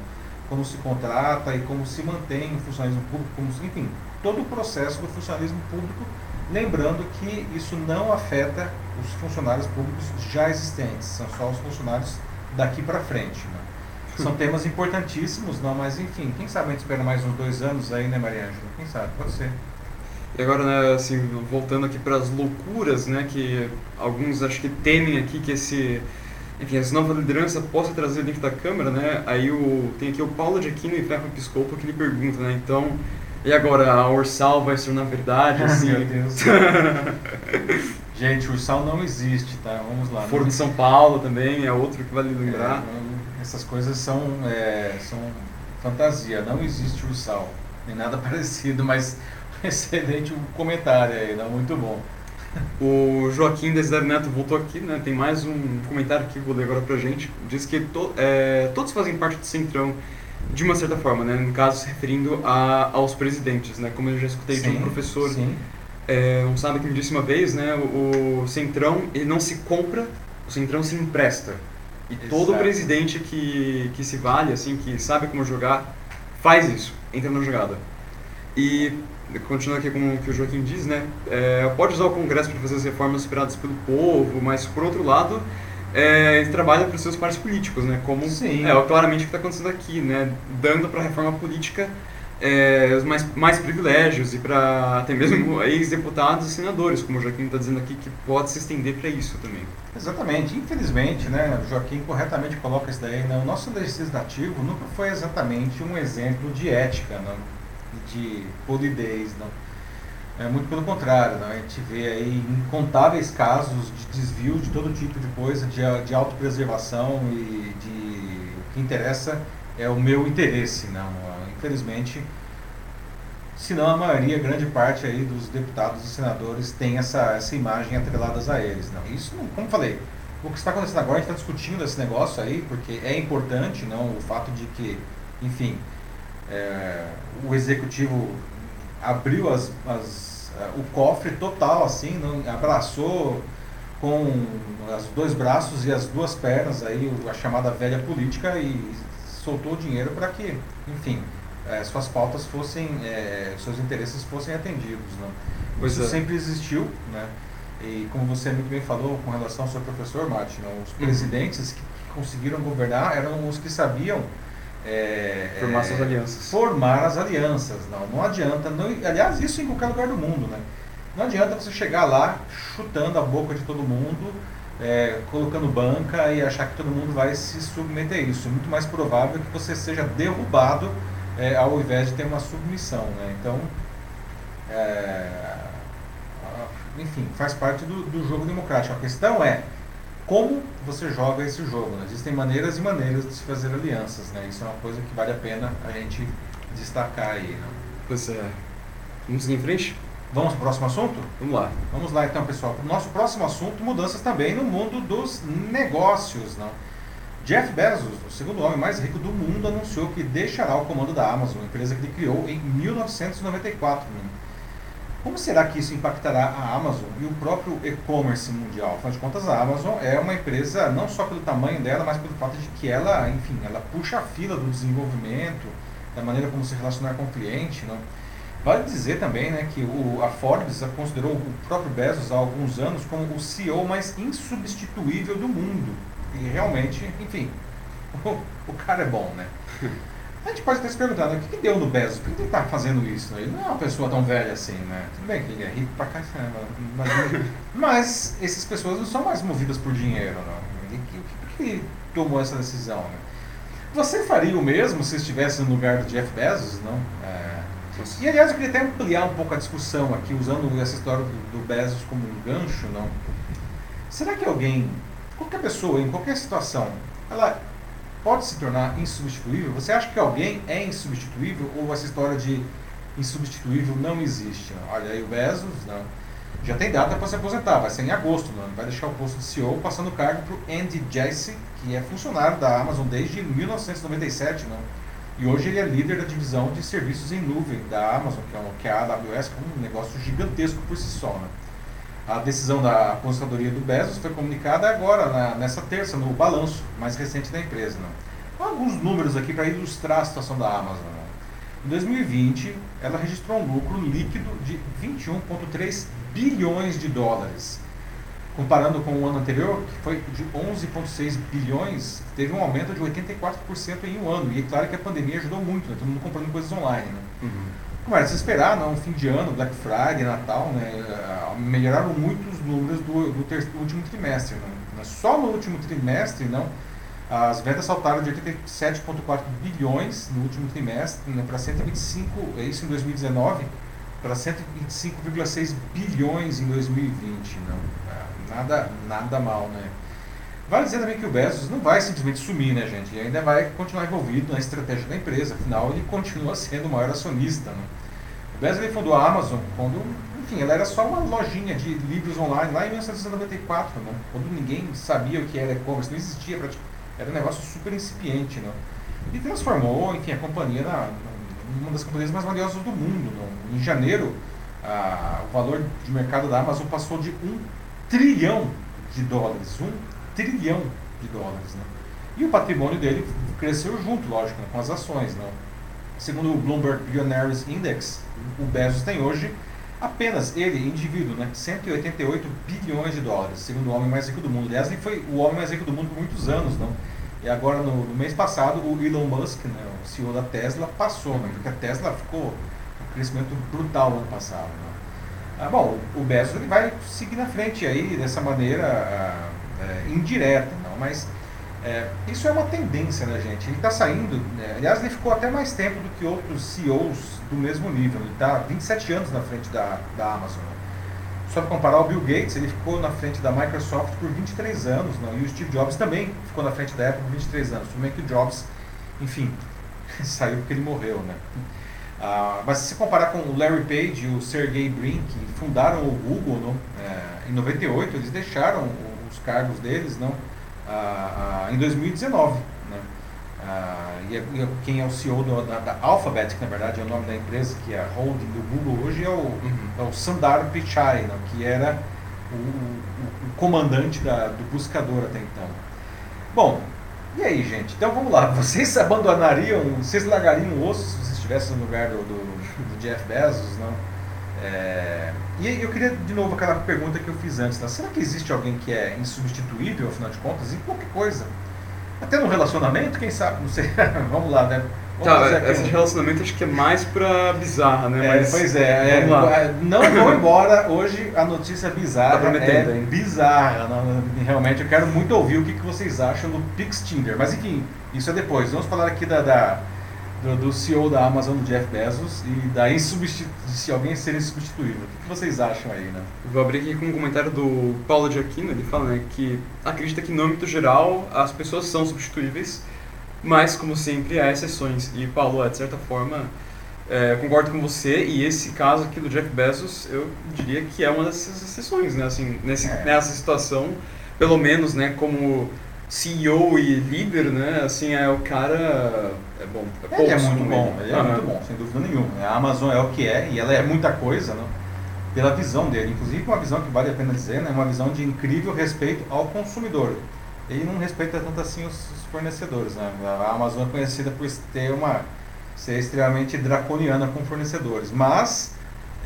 como se contrata e como se mantém o funcionalismo público, como, enfim, todo o processo do funcionalismo público, lembrando que isso não afeta os funcionários públicos já existentes, são só os funcionários daqui para frente. Não? São temas importantíssimos, não, mas enfim, quem sabe a gente espera mais uns dois anos aí, né, Maria Ângela? Quem sabe, pode ser. E agora, né, assim, voltando aqui para as loucuras, né, que alguns acho que temem aqui que esse, enfim, essa nova liderança possa trazer dentro da Câmara, né, aí o, tem aqui o Paulo de Aquino e Ferro Episcopo que lhe pergunta, né, então, e agora, a Ursal vai se tornar verdade, assim? Meu Deus. [laughs] Gente, Ursal não existe, tá? Vamos lá. Foro de São Paulo também é outro que vale lembrar. É, essas coisas são, é, são fantasia, não existe ursal, nem nada [laughs] parecido, mas [laughs] excelente o comentário aí, não? muito bom. O Joaquim Desider Neto voltou aqui, né? Tem mais um comentário que vou ler agora pra gente. Diz que to, é, todos fazem parte do Centrão de uma certa forma, né? No caso, se referindo a, aos presidentes, né? Como eu já escutei sim, de um professor, é, um sábio que me disse uma vez, né? O, o Centrão, ele não se compra, o Centrão se empresta. E Exato. todo presidente que, que se vale, assim, que sabe como jogar, faz isso, entra na jogada. E, continuando aqui com o que o Joaquim diz, né, é, pode usar o Congresso para fazer as reformas esperadas pelo povo, mas, por outro lado, é, trabalha para os seus pares políticos, né, como Sim. é claramente o que está acontecendo aqui, né, dando para a reforma política é, mais, mais privilégios e para até mesmo [laughs] ex-deputados e senadores, como o Joaquim está dizendo aqui, que pode se estender para isso também. Exatamente. Infelizmente, né, o Joaquim corretamente coloca isso daí, né, o nosso legislativo nunca foi exatamente um exemplo de ética, não, de polidez. Não. É muito pelo contrário, não. a gente vê aí incontáveis casos de desvio de todo tipo de coisa, de, de autopreservação e de o que interessa é o meu interesse. Não. Infelizmente, se não a maioria, grande parte aí dos deputados e senadores tem essa, essa imagem atreladas a eles. Não. Isso, como falei, o que está acontecendo agora, a gente está discutindo esse negócio aí, porque é importante não, o fato de que, enfim, é, o executivo abriu as, as, o cofre total, assim, não, abraçou com os dois braços e as duas pernas aí a chamada velha política e soltou o dinheiro para que, enfim, é, suas pautas fossem, é, seus interesses fossem atendidos. Né? Isso é. sempre existiu, né? E como você muito bem falou com relação ao seu professor, Martin, né? os uhum. presidentes que conseguiram governar eram os que sabiam é, formar suas alianças. Formar as alianças. Não, não adianta. Não, aliás, isso em qualquer lugar do mundo, né? Não adianta você chegar lá chutando a boca de todo mundo, é, colocando banca e achar que todo mundo vai se submeter a isso. É muito mais provável que você seja derrubado é, ao invés de ter uma submissão. Né? Então, é, enfim, faz parte do, do, jogo democrático. A questão é como você joga esse jogo. Né? Existem maneiras e maneiras de se fazer alianças. Né? Isso é uma coisa que vale a pena a gente destacar aí. Né? Pois é. Vamos seguir em frente? Vamos para o próximo assunto? Vamos lá. Vamos lá então, pessoal. Nosso próximo assunto, mudanças também no mundo dos negócios. Não? Jeff Bezos, o segundo homem mais rico do mundo, anunciou que deixará o comando da Amazon, empresa que ele criou em 1994. Como será que isso impactará a Amazon e o próprio e-commerce mundial? Afinal de contas, a Amazon é uma empresa não só pelo tamanho dela, mas pelo fato de que ela, enfim, ela puxa a fila do desenvolvimento, da maneira como se relacionar com o cliente. Não? Vale dizer também né, que o, a Forbes considerou o próprio Bezos há alguns anos como o CEO mais insubstituível do mundo. E realmente, enfim, o, [laughs] o cara é bom, né? [laughs] A gente pode ter se perguntado, o que, que deu no Bezos? Por que ele está fazendo isso? Ele não é uma pessoa tão velha assim, né? Tudo bem que ele é rico pra caramba, mas, [laughs] mas essas pessoas não são mais movidas por dinheiro, não. Por que, ele tomou essa decisão, né? Você faria o mesmo se estivesse no lugar do Jeff Bezos, não? É... E aliás, eu queria até ampliar um pouco a discussão aqui, usando essa história do, do Bezos como um gancho, não? Será que alguém qualquer pessoa, em qualquer situação, ela pode se tornar insubstituível? Você acha que alguém é insubstituível ou essa história de insubstituível não existe? Olha aí o Bezos, não. já tem data para se aposentar, vai ser em agosto, não. vai deixar o posto de CEO passando o cargo para o Andy Jassy, que é funcionário da Amazon desde 1997, não. E hoje ele é líder da divisão de serviços em nuvem da Amazon, que é, que é a AWS, um negócio gigantesco por si só. Né? A decisão da aposentadoria do Bezos foi comunicada agora, na, nessa terça, no balanço mais recente da empresa. Não? Alguns números aqui para ilustrar a situação da Amazon. Não? Em 2020, ela registrou um lucro líquido de 21,3 bilhões de dólares. Comparando com o ano anterior, que foi de 11,6 bilhões, teve um aumento de 84% em um ano. E é claro que a pandemia ajudou muito, né? todo mundo comprando coisas online. Né? Uhum. Como era se esperar, não? fim de ano, Black Friday, Natal, né? Eh, melhoraram muito os números do, do, ter, do último trimestre. Não? Só no último trimestre, não? as vendas saltaram de 87,4 bilhões no último trimestre né? para 125, é isso em 2019, para 125,6 bilhões em 2020. Não? Ah, nada, nada mal, né? Vale dizer também que o Bezos não vai simplesmente sumir, né, gente? Ele ainda vai continuar envolvido na estratégia da empresa, afinal, ele continua [laughs] sendo o maior acionista. Né? O Bezos ele fundou a Amazon quando, enfim, ela era só uma lojinha de livros online lá em 1994, né? quando ninguém sabia o que era e-commerce, não existia, era um negócio super incipiente. Né? E transformou, enfim, a companhia na, uma das companhias mais valiosas do mundo. Né? Em janeiro, a, o valor de mercado da Amazon passou de um trilhão de dólares. Um trilhão de dólares. Né? E o patrimônio dele cresceu junto, lógico, né, com as ações. Né? Segundo o Bloomberg Billionaires Index, o Bezos tem hoje apenas ele, indivíduo, né, 188 bilhões de dólares, segundo o homem mais rico do mundo. Aliás, ele foi o homem mais rico do mundo por muitos anos. Não? E agora, no, no, mês passado, o Elon Musk, né, o CEO da Tesla, passou, né, porque a Tesla ficou um crescimento brutal no ano passado. Né. Ah, bom, o Bezos ele vai seguir na frente aí dessa maneira ah, é, indireta, não, mas é, isso é uma tendência, né, gente? Ele está saindo, né, aliás, ele ficou até mais tempo do que outros CEOs do mesmo nível. Ele está 27 anos na frente da, da Amazon. Só para comparar, o Bill Gates ele ficou na frente da Microsoft por 23 anos, não? e o Steve Jobs também ficou na frente da Apple por 23 anos. Tudo bem que o Jobs, enfim, [laughs] saiu porque ele morreu, né? Ah, mas se comparar com o Larry Page e o Sergey Brin, que fundaram o Google não? É, em 98, eles deixaram os cargos deles não? Ah, ah, em 2019. Né? Ah, e, é, e, é quem é o CEO do, da, da, Alphabet, que na verdade é o nome da empresa, que é a holding do Google hoje, é o, uhum. é o Sundar Pichai, não? que era o, o, o comandante da, do buscador até então. Bom, e aí, gente? Então vamos lá. [laughs] Vocês abandonariam, vocês largariam o osso se vocês estivessem no lugar do, do, do Jeff Bezos, não? É... E eu queria de novo aquela pergunta que eu fiz antes. Né? Será que existe alguém que é insubstituível, afinal de contas, em qualquer coisa? Até no relacionamento, quem sabe? Não sei. [laughs] vamos lá, né? Vamos tá, esse um... relacionamento acho que é mais pra bizarra, né? É, Mas, pois é, é não vou embora hoje a notícia bizarra tá é hein? bizarra. Não, realmente eu quero muito ouvir o que, que vocês acham do Pix Tinder. Mas enfim, isso é depois. Vamos falar aqui da, da do, do, CEO da Amazon, Jeff Bezos, e da se alguém ser insubstituível. O que vocês acham aí, né? Vou abrir aqui com um comentário do Paulo de Aquino, ele fala né, que acredita que no âmbito geral as pessoas são substituíveis, mas como sempre há exceções. E Paulo, é, de certa forma, é, concordo com você, e esse caso aqui do Jeff Bezos, eu diria que é uma dessas exceções, né? Assim, nesse, é. Nessa situação, pelo menos, né, como CEO e líder, né? Assim, é o cara. É bom. É ele é muito bom, ele é muito bom, sem dúvida nenhuma. A Amazon é o que é e ela é muita coisa, né? Pela visão dele. Inclusive, uma visão que vale a pena dizer, né? Uma visão de incrível respeito ao consumidor. Ele não respeita tanto assim os, os fornecedores, né? A Amazon é conhecida por ter uma. ser extremamente draconiana com fornecedores. Mas.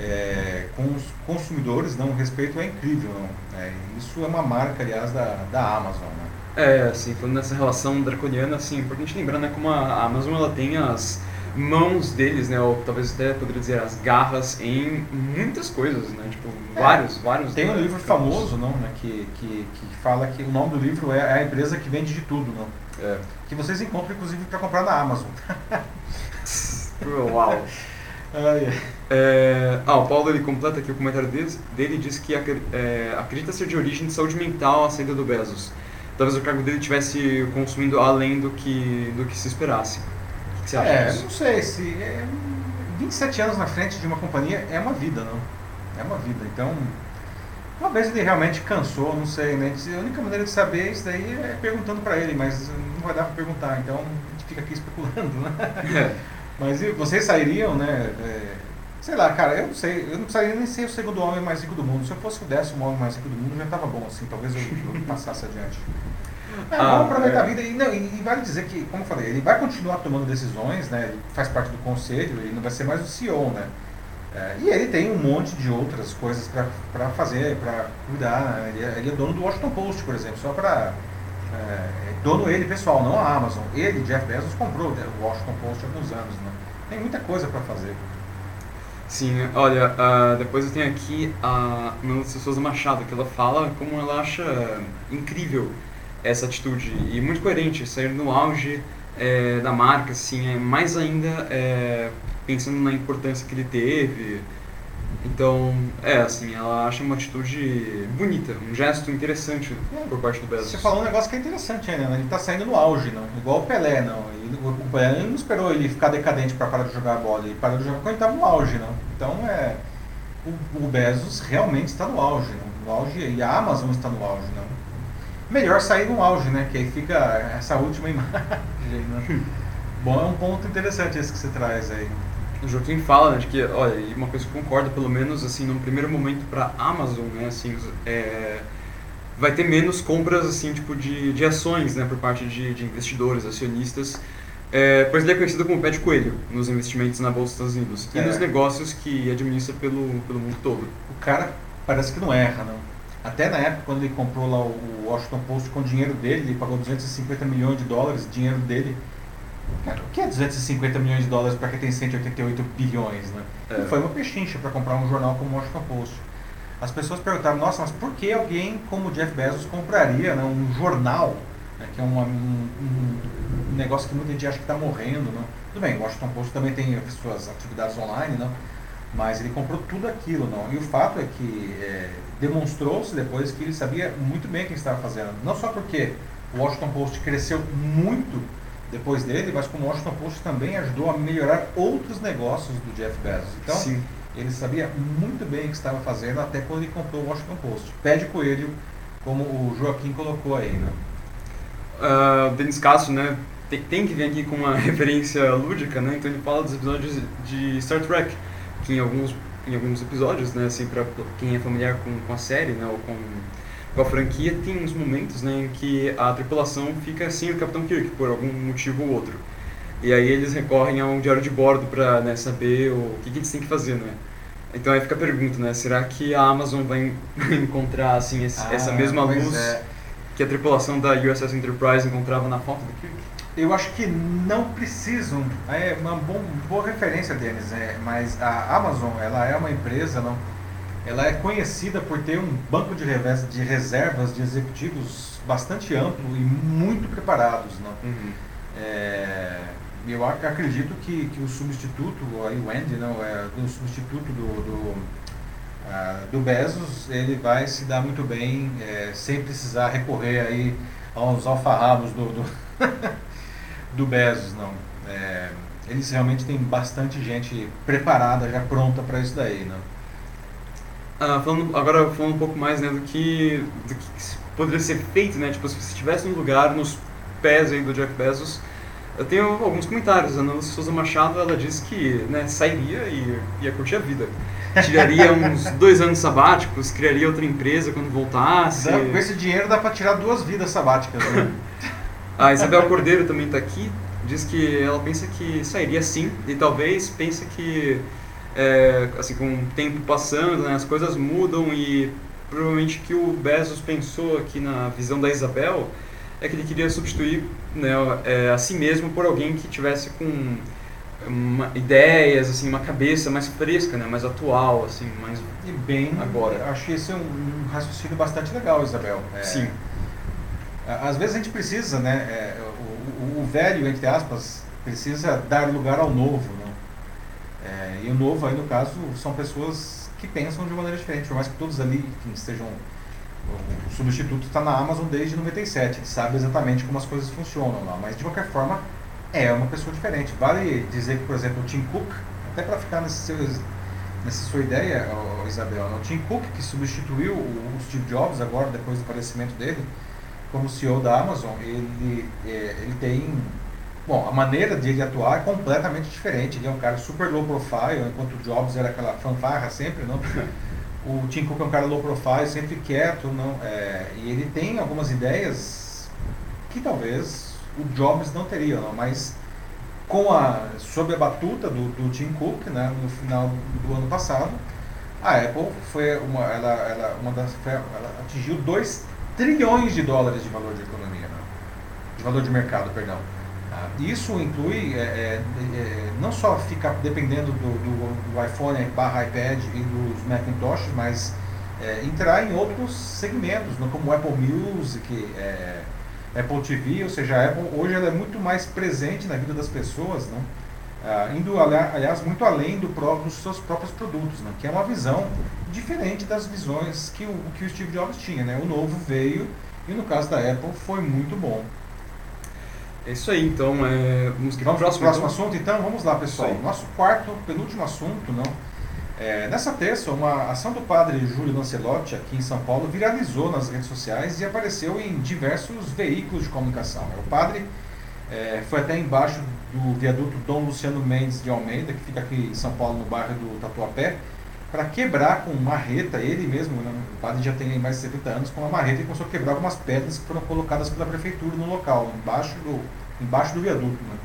É, com os consumidores, não, o respeito é incrível. Não? É, isso é uma marca, aliás, da, da Amazon. Né? É, assim, falando nessa relação draconiana, assim, é importante lembrar, né, como a Amazon, ela tem as mãos deles, né, ou talvez até poderia dizer as garras em muitas coisas, né, tipo, é, vários, vários... Tem um livro famoso, não, né, que, que, que fala que o nome do livro é A Empresa que Vende de Tudo, não? É. Que vocês encontram, inclusive, para comprar na Amazon. Uau! [laughs] É, ah, o Paulo ele completa aqui o comentário dele, dele diz que é, acredita ser de origem de saúde mental a saída do Bezos talvez o cargo dele tivesse consumindo além do que, do que se esperasse. O que você acha é, disso? não sei. Se, é, 27 anos na frente de uma companhia é uma vida, não? É uma vida. Então, uma vez ele realmente cansou, não sei, né? A única maneira de saber isso daí é perguntando para ele, mas não vai dar para perguntar, então a gente fica aqui [laughs] especulando, né? É. Mas vocês sairiam, né? É, sei lá, cara, eu não sei, eu não precisaria nem ser o segundo homem mais rico do mundo. Se eu fosse o décimo homem mais rico do mundo, já estava bom, assim, talvez eu, eu passasse adiante. É, ah, vamos aproveitar é. a vida. E, não, e, e, vale dizer que, como eu falei, ele vai continuar tomando decisões, né? Ele faz parte do conselho, ele não vai ser mais o CEO, né? É, e ele tem um monte de outras coisas para fazer, para cuidar. Né? Ele, é, ele, é, dono do Washington Post, por exemplo, só para. É, é, dono ele pessoal, não a Amazon. Ele, Jeff Bezos, comprou o Washington Post há alguns anos. Né? Tem muita coisa para fazer. Sim, olha, uh, depois eu tenho aqui a Melissa Souza Machado, que ela fala como ela acha incrível essa atitude e muito coerente, sair no auge é, da marca, assim, é, mais ainda é, pensando na importância que ele teve. Então, é, assim, ela acha uma atitude bonita, um gesto interessante por parte do Bezos. Você falou um negócio que é interessante né? Ele está saindo no auge, não? Igual o Pelé, não. Ele, o Pelé não esperou ele ficar decadente para parar de jogar a bola, ele parou de jogar quando ele estava no auge, não? Então, é, o, o Bezos realmente está no auge, não? No auge, e a Amazon está no auge, não? melhor sair no auge, né? Que aí fica essa última [laughs] imagem. Né? [laughs] Bom, é um ponto interessante esse que você traz aí. O Joaquim fala, né, de que, olha, e uma coisa que eu concordo, pelo menos, assim, no primeiro momento para Amazon, né, assim, é, vai ter menos compras, assim, tipo, de, de ações, né, por parte de, de investidores, acionistas, é, pois ele é conhecido como pé de coelho nos investimentos na Bolsa dos Estados Unidos e é. nos negócios que administra pelo, pelo mundo todo. O cara parece que não erra, não. Até na época, quando ele comprou lá o Washington Post com o dinheiro dele, ele pagou 250 milhões de dólares, dinheiro dele. Cara, o que é 250 milhões de dólares para quem tem 188 bilhões, né? É. Foi uma pechincha para comprar um jornal como o Washington Post. As pessoas perguntaram, nossa, mas por que alguém como Jeff Bezos compraria né, um jornal, né, que é uma, um, um, negócio que muita gente acha que está morrendo, né? Tudo bem, o Washington Post também tem suas atividades online, não? mas ele comprou tudo aquilo. Não? E o fato é que é, demonstrou-se depois que ele sabia muito bem o que estava fazendo. Não só porque o Washington Post cresceu muito depois dele, mas como o Washington Post também ajudou a melhorar outros negócios do Jeff Bezos. Então, Sim. ele sabia muito bem o que estava fazendo até quando ele comprou o Washington Post. Pé de coelho, como o Joaquim colocou aí. Né? Uh, Denis Castro, né? Tem, tem que vir aqui com uma [laughs] referência lúdica, né? Então ele fala dos episódios de Star Trek que em alguns, em alguns episódios, né, assim, para quem é familiar com, com a série, né, ou com, com a franquia, tem uns momentos, né, em que a tripulação fica sem o Capitão Kirk, por algum motivo ou outro. E aí eles recorrem a um diário de bordo para né, saber o que, que eles têm que fazer, né. Então aí fica a pergunta, né, será que a Amazon vai [laughs] encontrar, assim, esse, ah, essa mesma luz é. que a tripulação da USS Enterprise encontrava na foto do Kirk? Eu acho que não precisam. É uma bom, boa referência, Denis. É, mas a Amazon, ela é uma empresa, não? Ela é conhecida por ter um banco de, reservas de executivos bastante amplo e muito preparados, não? Uhum. É, eu acredito que, que o substituto, aí o Andy, não, é, o substituto do, do, uh, do Bezos, ele vai se dar muito bem é, sem precisar recorrer aí aos alfarrabos do, do [laughs] do Bezos, não. É, eles realmente têm bastante gente preparada, já pronta para isso daí, não. Ah, falando, agora falando um pouco mais né, do, que, do que poderia ser feito, né? Tipo, se você estivesse no lugar, nos pés aí do Jeff Bezos, eu tenho alguns comentários. A Ana Souza Machado, ela disse que né, sairia e ia curtir a vida. Tiraria [laughs] uns dois anos sabáticos, criaria outra empresa quando voltasse. com esse dinheiro dá para tirar duas vidas sabáticas, né? [laughs] A Isabel Cordeiro também está aqui, diz que ela pensa que sairia sim, e talvez pense que, é, assim, com o tempo passando, né, as coisas mudam e provavelmente que o Bezos pensou aqui na visão da Isabel é que ele queria substituir né, é, a si mesmo por alguém que tivesse com uma, ideias, assim, uma cabeça mais fresca, né, mais atual, assim, mais e bem agora. Acho esse é um, um raciocínio bastante legal, Isabel. É, Sim. Às vezes a gente precisa, né? É, o, o, velho, entre aspas, precisa dar lugar ao novo. É, e o novo, aí no caso, são pessoas que pensam de maneira diferente, por mais que todos ali que estejam. O substituto está na Amazon desde 97, sabe exatamente como as coisas funcionam lá, mas de qualquer forma é uma pessoa diferente. Vale dizer que, por exemplo, o Tim Cook, até para ficar nesse seu, nessa sua ideia, Isabel, né? o Tim Cook, que substituiu o Steve Jobs agora, depois do falecimento dele, como CEO da Amazon, ele, é, ele tem. Bom, a maneira de ele atuar é completamente diferente. Ele é um cara super low profile, enquanto o Jobs era aquela fanfarra sempre, não? O Tim Cook é um cara low profile, sempre quieto, não? É, e ele tem algumas ideias que talvez o Jobs não teria, não? Mas com a, sob a batuta do, do Tim Cook, né, no final do ano passado, a Apple foi uma, ela, ela, uma das, ela atingiu dois trilhões de dólares de valor de economia, né? de valor de mercado, perdão. Isso inclui é, é, é, não só ficar dependendo do, do, do, iPhone barra iPad e dos Macintoshes, mas é, entrar em outros segmentos, como Apple Music, é, Apple TV, ou seja, a Apple hoje ela é muito mais presente na vida das pessoas, né? Ah, indo, aliás, muito além do próprio, dos seus próprios produtos, né? que é uma visão diferente das visões que o, que o Steve Jobs tinha. Né? O novo veio e, no caso da Apple, foi muito bom. É isso aí, então. É... Vamos para o próximo, próximo assunto, então? Vamos lá, pessoal. Nosso quarto, penúltimo assunto, não? É, nessa terça, uma ação do padre Júlio Lancelotti, aqui em São Paulo, viralizou nas redes sociais e apareceu em diversos veículos de comunicação. O padre é, foi até embaixo do viaduto Dom Luciano Mendes de Almeida, que fica aqui em São Paulo, no bairro do Tatuapé, para quebrar com marreta, ele mesmo, né, o padre já tem mais de 70 anos, com uma marreta e começou a quebrar algumas pedras que foram colocadas pela prefeitura no local, embaixo do, embaixo do viaduto. Né.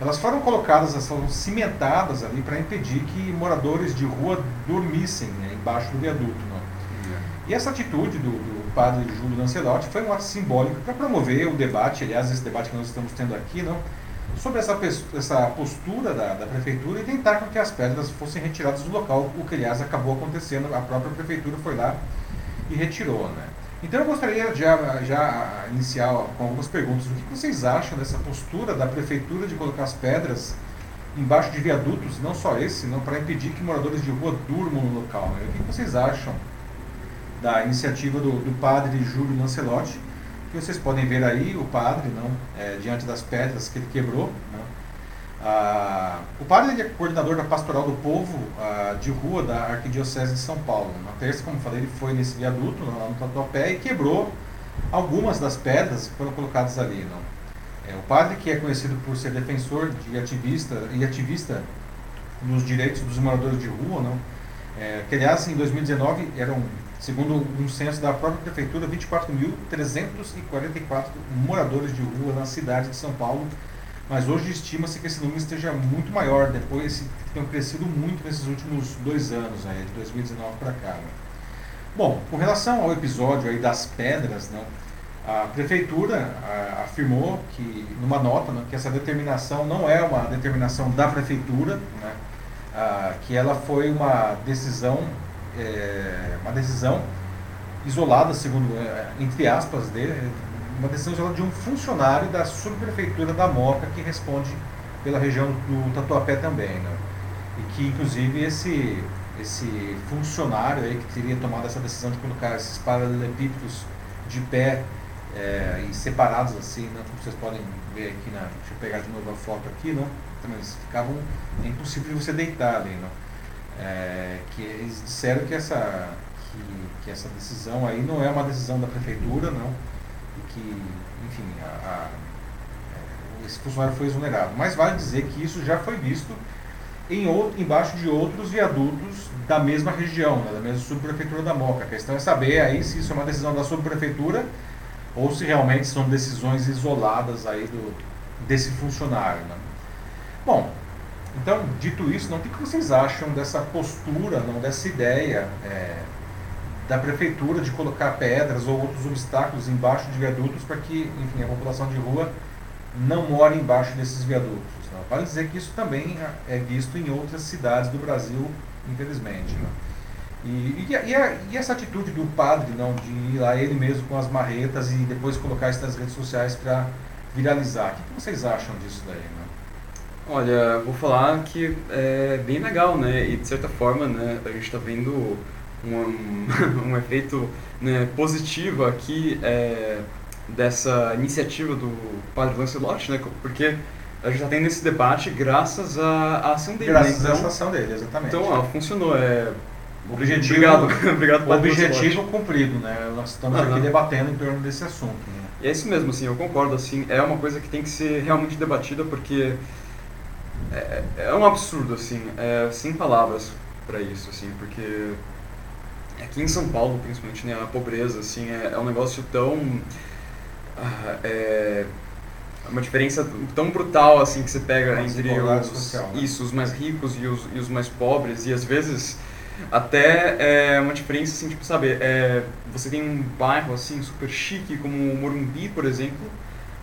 Elas foram colocadas, elas foram cimentadas ali para impedir que moradores de rua dormissem né, embaixo do viaduto. Né. E essa atitude do, do padre Júlio Lancelotti foi um ato simbólico para promover o debate, aliás, esse debate que nós estamos tendo aqui, não, sobre essa, essa postura da, da prefeitura e tentar que as pedras fossem retiradas do local, o que, aliás, acabou acontecendo, a própria prefeitura foi lá e retirou. Né? Então eu gostaria de já, já iniciar com algumas perguntas. O que vocês acham dessa postura da prefeitura de colocar as pedras embaixo de viadutos, não só esse, não para impedir que moradores de rua durmam no local? Né? O que vocês acham da iniciativa do, do padre Júlio Lancelotti, que vocês podem ver aí o padre não é, diante das pedras que ele quebrou. Ah, o padre é coordenador da Pastoral do Povo ah, de Rua da Arquidiocese de São Paulo. Na terça, como falei, ele foi nesse viaduto lá no Tatuapé e quebrou algumas das pedras que foram colocadas ali. Não? É, o padre, que é conhecido por ser defensor de ativista e ativista nos direitos dos moradores de rua, não? É, que aliás em 2019 eram Segundo um censo da própria prefeitura, 24.344 moradores de rua na cidade de São Paulo, mas hoje estima-se que esse número esteja muito maior, depois que tenham crescido muito nesses últimos dois anos, aí, de 2019 para cá. Né? Bom, com relação ao episódio aí das pedras, né, a prefeitura a, afirmou que, numa nota, né, que essa determinação não é uma determinação da prefeitura, né, a, que ela foi uma decisão é, uma decisão isolada, segundo, é, entre aspas, dele, uma decisão isolada de um funcionário da subprefeitura da Moca que responde pela região do Tatuapé também. Né? E que, inclusive, esse, esse funcionário aí que teria tomado essa decisão de colocar esses paralelepípedos de pé é, e separados assim, né? como vocês podem ver aqui, na, deixa eu pegar de novo a foto aqui, né? Então, eles ficavam, é impossível de você deitar ali. Né? É, que eles disseram que essa, que, que, essa decisão aí não é uma decisão da prefeitura, não, e que, enfim, a, a, é, esse funcionário foi exonerado. Mas vale dizer que isso já foi visto em outro, embaixo de outros viadutos da mesma região, né, da mesma subprefeitura da Moca. A questão é saber aí se isso é uma decisão da subprefeitura ou se realmente são decisões isoladas aí do, desse funcionário. Né. Bom, então, dito isso, não, o que vocês acham dessa postura, não dessa ideia é, da prefeitura de colocar pedras ou outros obstáculos embaixo de viadutos para que, enfim, a população de rua não more embaixo desses viadutos? Não? Vale dizer que isso também é visto em outras cidades do Brasil, infelizmente. E, e, e, a, e, essa atitude do padre, não, de ir lá ele mesmo com as marretas e depois colocar isso nas redes sociais para viralizar, o que vocês acham disso daí? Não? Olha, vou falar que é bem legal, né? E de certa forma, né, a gente está vendo um, [laughs] um efeito né, positivo aqui é, dessa iniciativa do Padre Lancelot, né? Porque a gente está tendo esse debate graças à, ação dele. Né? Graças né? então, à ação dele, exatamente. Então, ó, funcionou. É, objetivo, obrigado, [laughs] obrigado Padre objetivo cumprido, né? Nós estamos uhum. aqui debatendo em torno desse assunto. Né? E é isso mesmo, assim, eu concordo, assim, é uma coisa que tem que ser realmente debatida porque é, é um absurdo, assim, é, sem palavras para isso, assim, porque aqui em São Paulo, principalmente, né, a pobreza, assim, é, é um negócio tão... Ah, é, uma diferença tão brutal, assim, que você pega entre os, social, né? isso, os mais ricos e os, e os mais pobres, e às vezes até é uma diferença, assim, tipo, sabe, é, você tem um bairro, assim, super chique, como o Morumbi, por exemplo,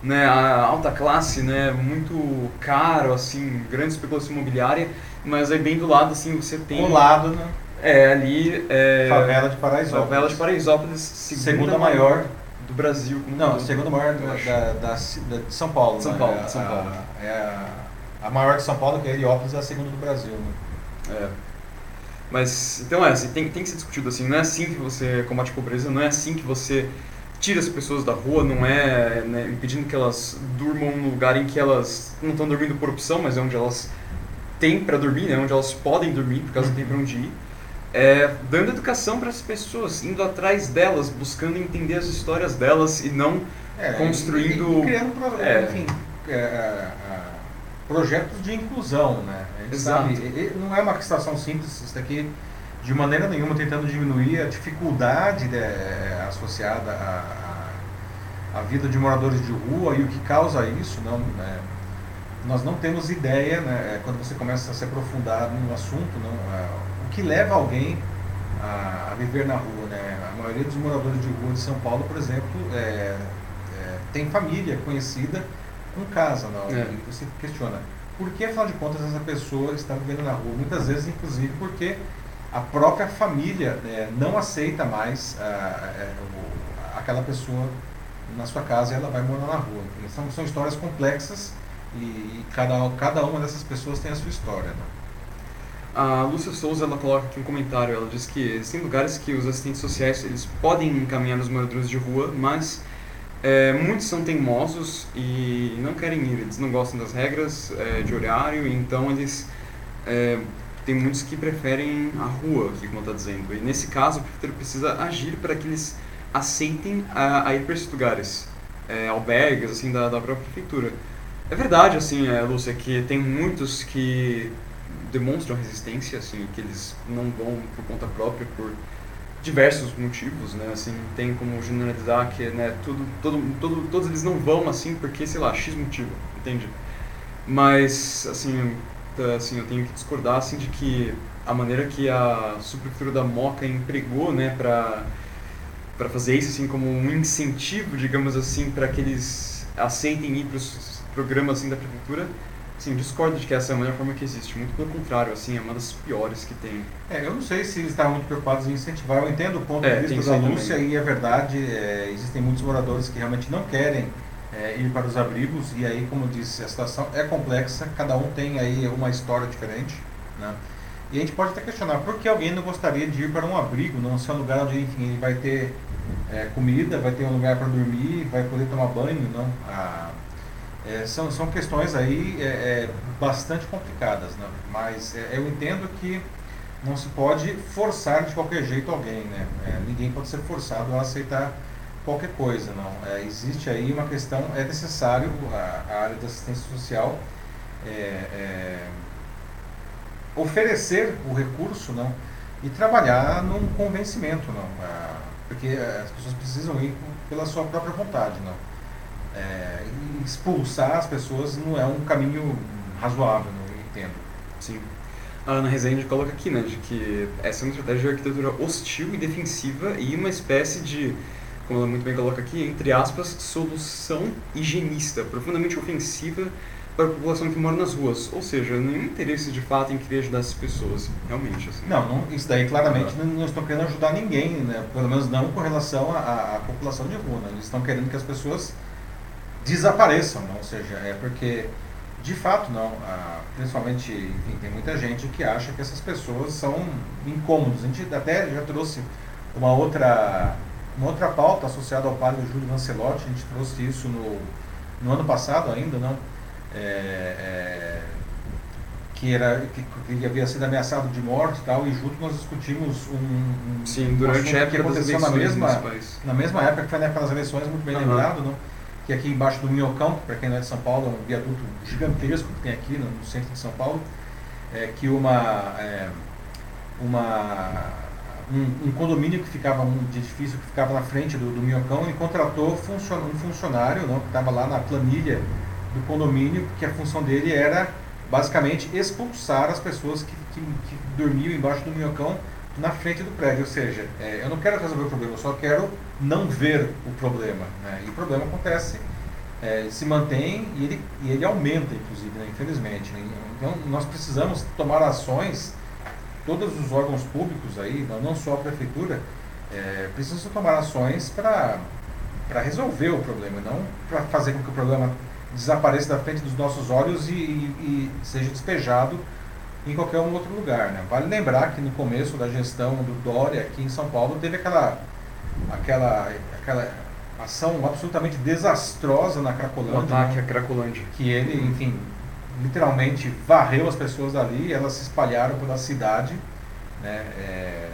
né, a alta classe, né, muito caro, assim, grande especulação imobiliária, mas aí bem do lado, assim, você tem... O lado, né? É, ali... É, favela de Paraisópolis. Favela de Paraisópolis, segunda, segunda maior do Brasil. Não, a segunda maior da, da, da, de São Paulo. São né? Paulo, é, São Paulo. A, é a, a, maior de São Paulo, que é Heliópolis, é a segunda do Brasil. Né? É. Mas, então é, assim, tem, tem que ser discutido assim, não é assim que você combate a pobreza, não é assim que você tira as pessoas da rua, não é né, impedindo que elas durmam no lugar em que elas não estão dormindo por opção, mas é onde elas têm para dormir, né, onde elas podem dormir, porque elas não têm para onde ir. É, dando educação para as pessoas, indo atrás delas, buscando entender as histórias delas e não é, construindo. E, e criando, é, enfim, é, é, é, projetos de inclusão, né? Exato. Sabe, não é uma situação simples, isso daqui de maneira nenhuma tentando diminuir a dificuldade de, é, associada à, à, vida de moradores de rua e o que causa isso. Não, né? Nós não temos ideia, né, é, quando você começa a se aprofundar no assunto, não, é, o que leva alguém a, a, viver na rua. Né? A maioria dos moradores de rua de São Paulo, por exemplo, é, é, tem família conhecida com casa. Não? É. E você questiona, por que, afinal de contas, essa pessoa está vivendo na rua? Muitas vezes, inclusive, porque a própria família né, não aceita mais a, a, aquela pessoa na sua casa e ela vai morar na rua. São, são histórias complexas e, e cada, cada uma dessas pessoas tem a sua história. Né? A Lúcia Souza ela coloca aqui um comentário, ela diz que existem lugares que os assistentes sociais eles podem encaminhar os moradores de rua, mas é, muitos são teimosos e não querem ir, eles não gostam das regras é, de horário, então eles é, tem muitos que preferem a rua, como está dizendo. E nesse caso, o prefeitura precisa agir para que eles aceitem a, a ir para esses lugares, é, albergues assim da, da própria prefeitura. É verdade, assim, é, Lúcia, que tem muitos que demonstram resistência, assim, que eles não vão por conta própria, por diversos motivos, né, assim, tem como generalizar que, né, tudo, todo, todo, todos eles não vão, assim, porque, sei lá, X motivo, entende? Mas, assim, assim, eu tenho que discordar, assim, de que a maneira que a subprefeitura da Moca empregou, né, para para fazer isso assim como um incentivo, digamos assim, para que eles aceitem ir para os programas assim da prefeitura, Sim, discordo de que essa é a melhor forma que existe. Muito pelo contrário, assim, é uma das piores que tem. É, eu não sei se eles estavam muito preocupados em incentivar. Eu entendo o ponto é, de vista da Lúcia também. e é verdade, é, existem muitos moradores que realmente não querem é, ir para os abrigos e aí, como disse, a situação é complexa, cada um tem aí uma história diferente, né? E a gente pode até questionar por que alguém não gostaria de ir para um abrigo, não ser um lugar onde, enfim, ele vai ter é, comida, vai ter um lugar para dormir, vai poder tomar banho, não? Ah, é, são, são questões aí é, é bastante complicadas, né? mas é, eu entendo que não se pode forçar de qualquer jeito alguém, né? É, ninguém pode ser forçado a aceitar qualquer coisa, não. É, existe aí uma questão, é necessário a, a área da assistência social oferecer o recurso, não, e trabalhar num convencimento, não, porque as pessoas precisam ir pela sua própria vontade, não. É, expulsar as pessoas não é um caminho razoável, não entendo. Sim. A Ana Rezende coloca aqui, né, de que essa é uma estratégia de arquitetura hostil e defensiva e uma espécie de, como ela muito bem coloca aqui, entre aspas, solução higienista, profundamente ofensiva para a população que mora nas ruas. Ou seja, nenhum interesse de fato em querer ajudar essas pessoas, realmente. Assim. Não, não, isso daí claramente não, não estão querendo ajudar ninguém, né? pelo menos não com relação à, população de rua. Né? Eles estão querendo que as pessoas desapareçam, não? ou seja, é porque de fato não, ah, principalmente, enfim, tem muita gente que acha que essas pessoas são incômodos. A gente até já trouxe uma outra, uma outra pauta associada ao padre Júlio Lancelotti, a gente trouxe isso no, no ano passado ainda, não? É, é, que, era, que, que, havia sido ameaçado de morte e tal, e junto nós discutimos um, um Sim, durante a época que aconteceu na mesma, na mesma época, que foi na época das eleições, muito bem uhum. lembrado, não? que aqui embaixo do Minhocão, para quem não é de São Paulo, é um viaduto gigantesco que tem aqui no, centro de São Paulo, é, que uma, é, uma, um, um, condomínio que ficava, um edifício que ficava na frente do, do Minhocão, ele contratou funcion, um funcionário não, que estava lá na planilha do condomínio, que a função dele era basicamente expulsar as pessoas que, que, que dormiam embaixo do Minhocão na frente do prédio. Ou seja, é, eu não quero resolver o problema, eu só quero não ver o problema. Né? E o problema acontece, é, se mantém e ele, e ele aumenta, inclusive, né? infelizmente. Né? Então, nós precisamos tomar ações, todos os órgãos públicos aí, não só a prefeitura, é, precisam tomar ações para resolver o problema, não para fazer com que o problema desapareça da frente dos nossos olhos e, e, e seja despejado em qualquer um outro lugar. Né? Vale lembrar que no começo da gestão do Dória aqui em São Paulo teve aquela, aquela, aquela ação absolutamente desastrosa na Cracolândia. O ataque né? à Cracolândia. Que ele, enfim, literalmente varreu as pessoas ali, elas se espalharam pela cidade. Né? É,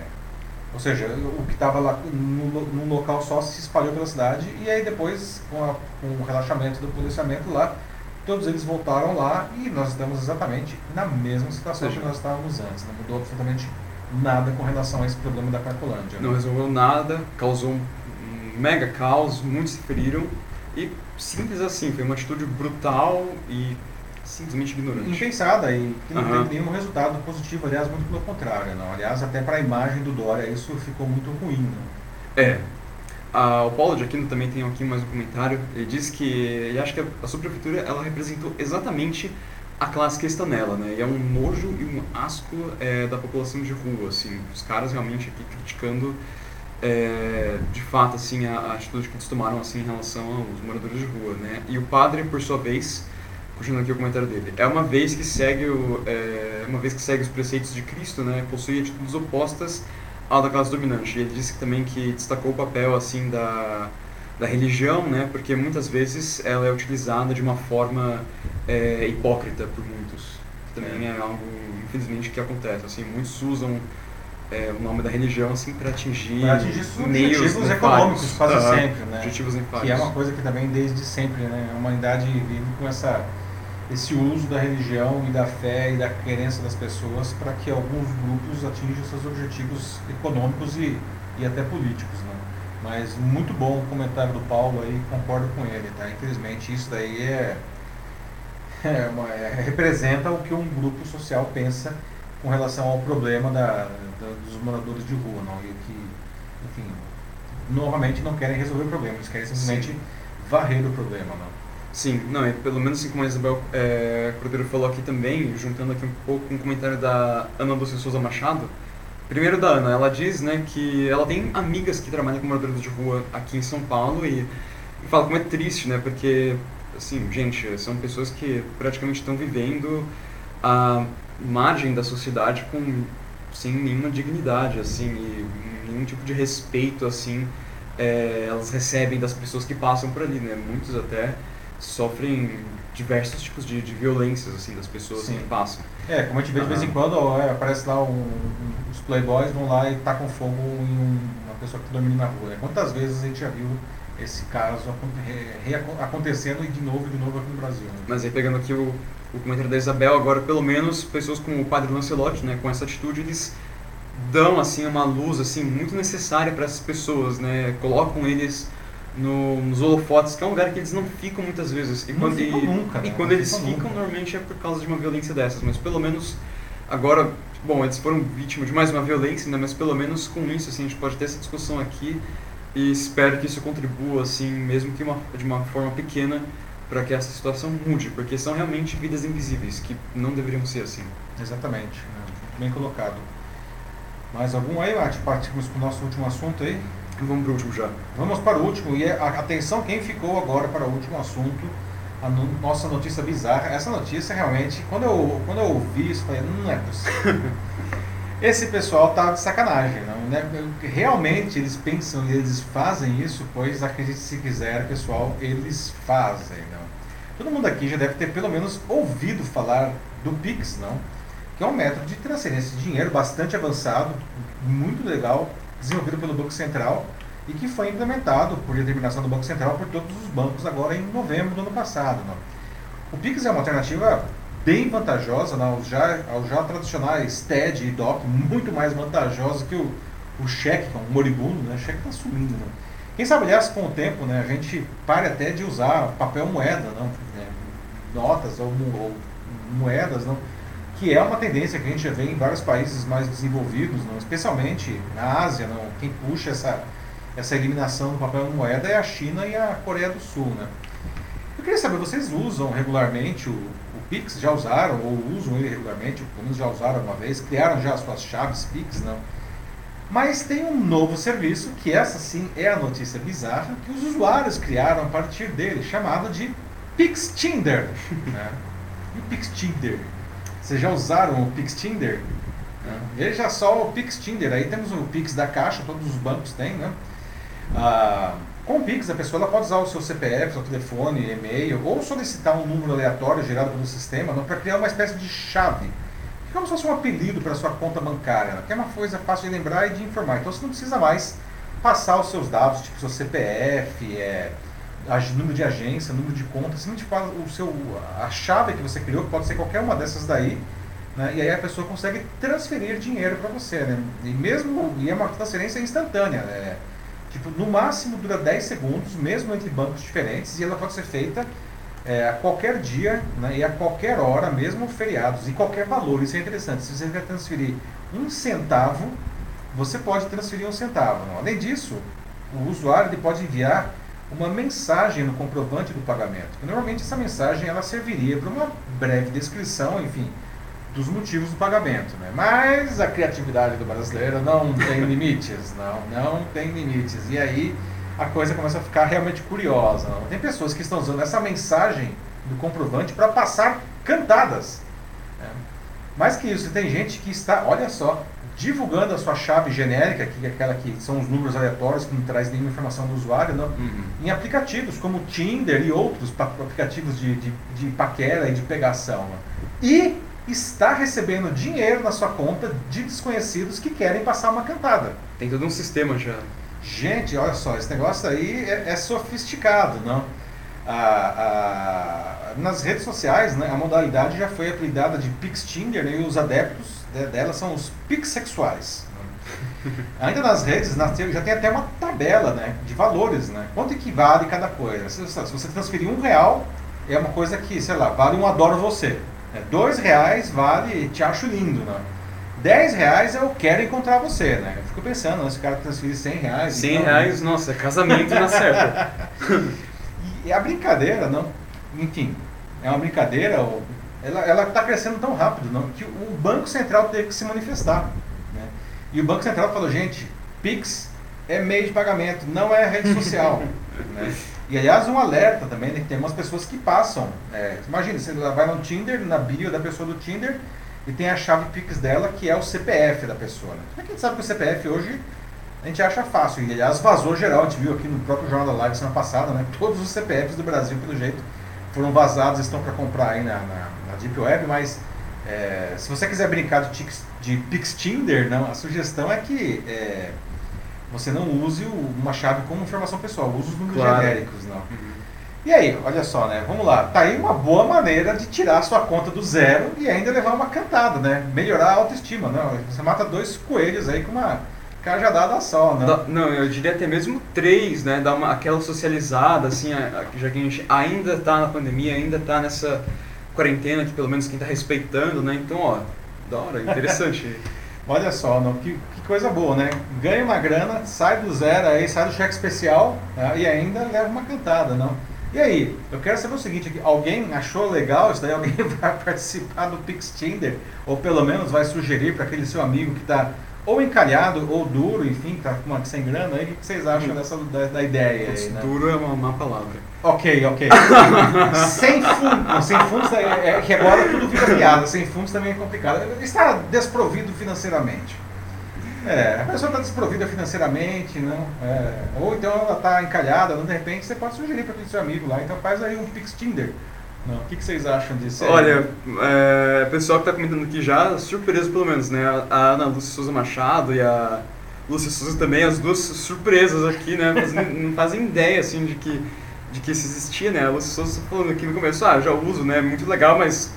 ou seja, o que estava lá no, local só se espalhou pela cidade e aí depois, com, a, com o relaxamento do policiamento lá, todos eles voltaram lá e nós estamos exatamente na mesma situação que nós estávamos antes. Não mudou absolutamente nada com relação a esse problema da Cracolândia. Não né? resolveu nada, causou um mega caos, muitos se feriram e simples assim, foi uma atitude brutal e simplesmente ignorante. Impensada e que não uhum. teve nenhum resultado positivo, aliás, muito pelo contrário. Não. Aliás, até para a imagem do Dória isso ficou muito ruim. Não? É. Ah, o Paulo de Aquino também tem aqui mais um comentário. Ele diz que ele acha que a subprefeitura ela representou exatamente a classe que está nela, né? E é um nojo e um asco é, da população de rua, assim. Os caras realmente aqui criticando é, de fato assim a, a, atitude que eles tomaram assim em relação aos moradores de rua, né? E o padre, por sua vez, puxando aqui o comentário dele, é uma vez que segue o, é, uma vez que segue os preceitos de Cristo, né? Possui atitudes opostas à da classe dominante. E ele disse também que destacou o papel assim da da religião, né? Porque muitas vezes ela é utilizada de uma forma é, hipócrita por muitos. Também é. algo, infelizmente, que acontece. Assim, muitos usam é, o nome da religião assim para atingir, pra atingir objetivos econômicos quase uh, sempre, né? Objetivos Que é uma coisa que também desde sempre, né? A humanidade vive com essa esse uso da religião e da fé e da crença das pessoas para que alguns grupos atinjam seus objetivos econômicos e, e até políticos, né? Mas muito bom o comentário do Paulo aí, concordo com ele, tá? Infelizmente isso daí é, [laughs] é, uma, é representa o que um grupo social pensa com relação ao problema da, da, dos moradores de rua, não? E que, enfim, normalmente não querem resolver o problema, eles querem simplesmente Sim. varrer o problema, não? Sim, não, pelo menos assim como a Isabel é, Cordeiro falou aqui também, juntando aqui um pouco com um comentário da Ana Dulce Souza Machado, primeiro da Ana, ela diz né, que ela tem amigas que trabalham com moradores de rua aqui em São Paulo e, e fala como é triste, né, porque, assim, gente, são pessoas que praticamente estão vivendo a margem da sociedade com sem nenhuma dignidade, assim, e nenhum tipo de respeito, assim, é, elas recebem das pessoas que passam por ali, né? Muitos até sofrem diversos tipos de, de violências, assim, das pessoas Sim. que passam. É, como a gente vê de vez em quando, ó, é, aparece lá um, um, os playboys vão lá e tacam fogo em um, uma pessoa que está dormindo na rua. Né? Quantas vezes a gente já viu esse caso acontecendo e de novo, de novo aqui no Brasil. Né? Mas aí pegando aqui o, o comentário da Isabel, agora pelo menos pessoas como o padre Lancelotti, né, com essa atitude, eles dão assim uma luz assim muito necessária para essas pessoas, né? Colocam eles no, nos holofotes, que é um lugar que eles não ficam muitas vezes. E quando, e, nunca, e né? quando eles ficam, ficam normalmente é por causa de uma violência dessas, mas pelo menos agora, bom, eles foram vítimas de mais uma violência, né? Mas pelo menos com isso assim a gente pode ter essa discussão aqui e espero que isso contribua assim, mesmo que uma, de uma forma pequena para que essa situação mude, porque são realmente vidas invisíveis, que não deveriam ser assim. Exatamente, né? bem colocado. Mais algum aí, Mate? Partimos para o nosso último assunto aí? Vamos para o último já. Vamos para o último, e é, atenção quem ficou agora para o último assunto, a no, nossa notícia bizarra. Essa notícia realmente, quando eu, quando eu ouvi isso, falei, não é possível. [laughs] Esse pessoal tá de sacanagem, não, né? Realmente eles pensam e eles fazem isso, pois acredite se quiser, pessoal, eles fazem, não. Todo mundo aqui já deve ter pelo menos ouvido falar do Pix, não? Que é um método de transferência de dinheiro bastante avançado, muito legal, desenvolvido pelo Banco Central e que foi implementado por determinação do Banco Central por todos os bancos agora em novembro do ano passado. Não? O Pix é uma alternativa bem vantajosa não? Né? já, ao já tradicionais TED e DOC, muito mais vantajosa que o, o cheque, que é um moribundo, né? o cheque está sumindo. Né? Quem sabe, aliás, com o tempo, né, a gente pare até de usar papel moeda, não? É, notas ou, ou moedas, não? Que é uma tendência que a gente já vê em vários países mais desenvolvidos, não? especialmente na Ásia. Não? Quem puxa essa, essa eliminação do papel moeda é a China e a Coreia do Sul. Né? Eu queria saber, vocês usam regularmente o, o Pix? Já usaram ou usam ele regularmente? Ou pelo menos já usaram uma vez? Criaram já as suas chaves Pix? Não? Mas tem um novo serviço, que essa sim é a notícia bizarra, que os usuários criaram a partir dele, chamado de Pixtinder. Né? E o Pixtinder vocês já usaram o Pix Tinder? Né? Veja só o Pix Tinder. Aí temos o Pix da Caixa, todos os bancos têm, né? Ah, com o Pix, a pessoa pode usar o seu CPF, seu telefone, e-mail, ou solicitar um número aleatório gerado pelo sistema para criar uma espécie de chave. Que é como se fosse um apelido para sua conta bancária, que é uma coisa fácil de lembrar e de informar. Então você não precisa mais passar os seus dados, tipo seu CPF, é, número de agência, número de conta, simplesmente fala o seu, a chave que você criou, que pode ser qualquer uma dessas daí, né? e aí a pessoa consegue transferir dinheiro para você. Né? E mesmo, e é uma transferência instantânea. Né? Tipo, no máximo dura 10 segundos, mesmo entre bancos diferentes, e ela pode ser feita é, a qualquer dia né, e a qualquer hora, mesmo feriados, e qualquer valor. Isso é interessante. Se você quer transferir um centavo, você pode transferir um centavo. Além disso, o usuário ele pode enviar uma mensagem no comprovante do pagamento. Normalmente essa mensagem ela serviria para uma breve descrição, enfim, dos motivos do pagamento. Né? Mas a criatividade do brasileiro não tem [laughs] limites, não, não tem limites. E aí a coisa começa a ficar realmente curiosa. Não? Tem pessoas que estão usando essa mensagem do comprovante para passar cantadas. Né? Mais que isso, tem gente que está, olha só, divulgando a sua chave genérica, que é aquela que são os números aleatórios que não traz nenhuma informação do usuário, não, uhum. em aplicativos como Tinder e outros aplicativos de, de, de paquera e de pegação. Não? E está recebendo dinheiro na sua conta de desconhecidos que querem passar uma cantada. Tem todo um sistema já. Gente, olha só, esse negócio aí é, é sofisticado, não? Nas redes sociais, né, a modalidade já foi apelidada de Pix Tinder né, e os adeptos dela são os Pix sexuais. Ainda nas redes, já tem até uma tabela né, de valores, né? Quanto equivale cada coisa. Se, se você transferir um real, é uma coisa que, sei lá, vale um adoro você. É, dois reais vale te acho lindo, né? 10 reais eu quero encontrar você, né? Eu fico pensando, se o cara transferir 100 reais... 100 então, reais, nossa, é casamento na certa. [laughs] e a brincadeira, não, enfim, é uma brincadeira, ela está crescendo tão rápido não, que o Banco Central teve que se manifestar. Né? E o Banco Central falou, gente, Pix é meio de pagamento, não é rede social. [laughs] né? E aliás, um alerta também, né, que tem umas pessoas que passam. É, imagina, você vai no Tinder, na bio da pessoa do Tinder, e tem a chave Pix dela, que é o CPF da pessoa. Né? Como é que a gente sabe que o CPF hoje a gente acha fácil? E aliás, vazou geral, a gente viu aqui no próprio Jornal da Live semana passada, né? Todos os CPFs do Brasil, pelo jeito, foram vazados, estão para comprar aí na, na, Deep Web, mas é, se você quiser brincar de, de Pix Tinder, não, a sugestão é que é, você não use uma chave como informação pessoal, use os números claro. genéricos, não. Uhum. E aí, olha só, né? Vamos lá. Tá aí uma boa maneira de tirar a sua conta do zero e ainda levar uma cantada, né? Melhorar a autoestima, né? Você mata dois coelhos aí com uma cajadada só, né? Não, eu diria até mesmo três, né? Dar uma, aquela socializada, assim, já que a gente ainda tá na pandemia, ainda tá nessa quarentena, que pelo menos quem tá respeitando, né? Então, ó, da hora, interessante. [laughs] Olha só, não, que, que, coisa boa, né? Ganha uma grana, sai do zero aí, sai do cheque especial né? e ainda leva uma cantada, não? E aí, eu quero saber o seguinte, alguém achou legal isso daí? Alguém [laughs] vai participar do Pix Tinder? Ou pelo menos vai sugerir para aquele seu amigo que está ou encalhado ou duro, enfim, tá uma, sem grana aí, o que vocês acham dessa da, da ideia aí, né? Duro é uma má palavra. Ok, ok. [laughs] sem fundos, sem fundos é, é, que agora tudo fica piada, sem fundos também é complicado. Está desprovido financeiramente. É, a pessoa está desprovida financeiramente, não? É, ou então ela está encalhada, de repente você pode sugerir para aquele seu amigo lá, então faz aí um Pix Tinder. Não, o que, que vocês acham disso? Olha, é, pessoal que está comentando aqui já, surpreso pelo menos, né? A Ana Lúcia Souza Machado e a Lúcia Souza também, as duas surpresas aqui, né? Mas não, fazem ideia, assim, de que, de que isso existia, né? A Lúcia Souza tá falando aqui no começo, ah, já uso, né? Muito legal, mas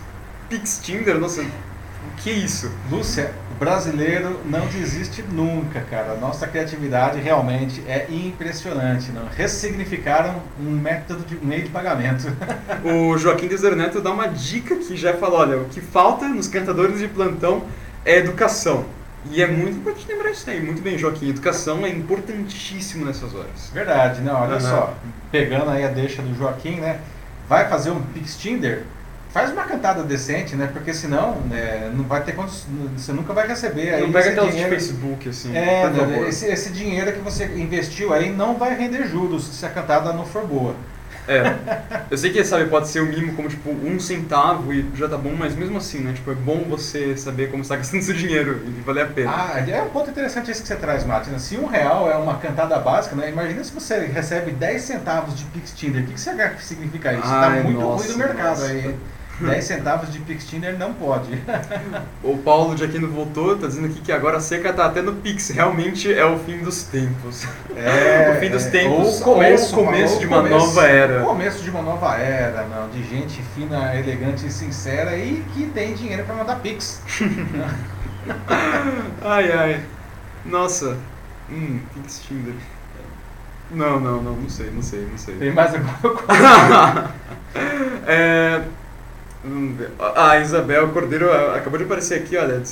Pix Tinder, nossa, o que é isso? Lúcia, brasileiro não desiste nunca, cara. Nossa criatividade realmente é impressionante. Não? Ressignificaram um método de meio de pagamento. [laughs] O Joaquim Deserneto dá uma dica que já fala, olha, o que falta nos cantadores de plantão é educação. E é muito importante lembrar isso aí. Muito bem, Joaquim. Educação é importantíssimo nessas horas. Verdade, não, olha uhum. só. Pegando aí a deixa do Joaquim, né? Vai fazer um Pix Tinder? Faz uma cantada decente, né? Porque senão né, não vai ter você nunca vai receber aí não pega aquelas dinheiro, de Facebook assim. É, né, esse, esse dinheiro que você investiu aí não vai render juros se a cantada não for boa. É. Eu sei que, sabe, pode ser o mínimo como, tipo, um centavo e já tá bom, mas mesmo assim, né? Tipo, é bom você saber como está [laughs] gastando seu dinheiro e valer a pena. Ah, é um ponto interessante esse que você traz, Martina. Se um real é uma cantada básica, né? Imagina se você recebe 10 centavos de Pix Tinder. O que, que significa isso? Ai, tá muito nossa, ruim no mercado nossa. aí. 10 centavos de Pix Tinder não pode. o Paulo de Aquino voltou, tá dizendo aqui que agora a seca tá até no Pix. Realmente é o fim dos tempos. É, [laughs] o fim dos tempos ou o começo, ou o começo de uma começo, nova era. O começo de uma nova era, não, de gente fina, elegante e sincera e que tem dinheiro para mandar Pix. [laughs] ai, ai. Nossa. Hum, Pix Tinder. Não, não, não, não sei, não sei, não sei. Tem mais alguma [laughs] coisa? É, a ah, Isabel Cordeiro acabou de aparecer aqui, olha.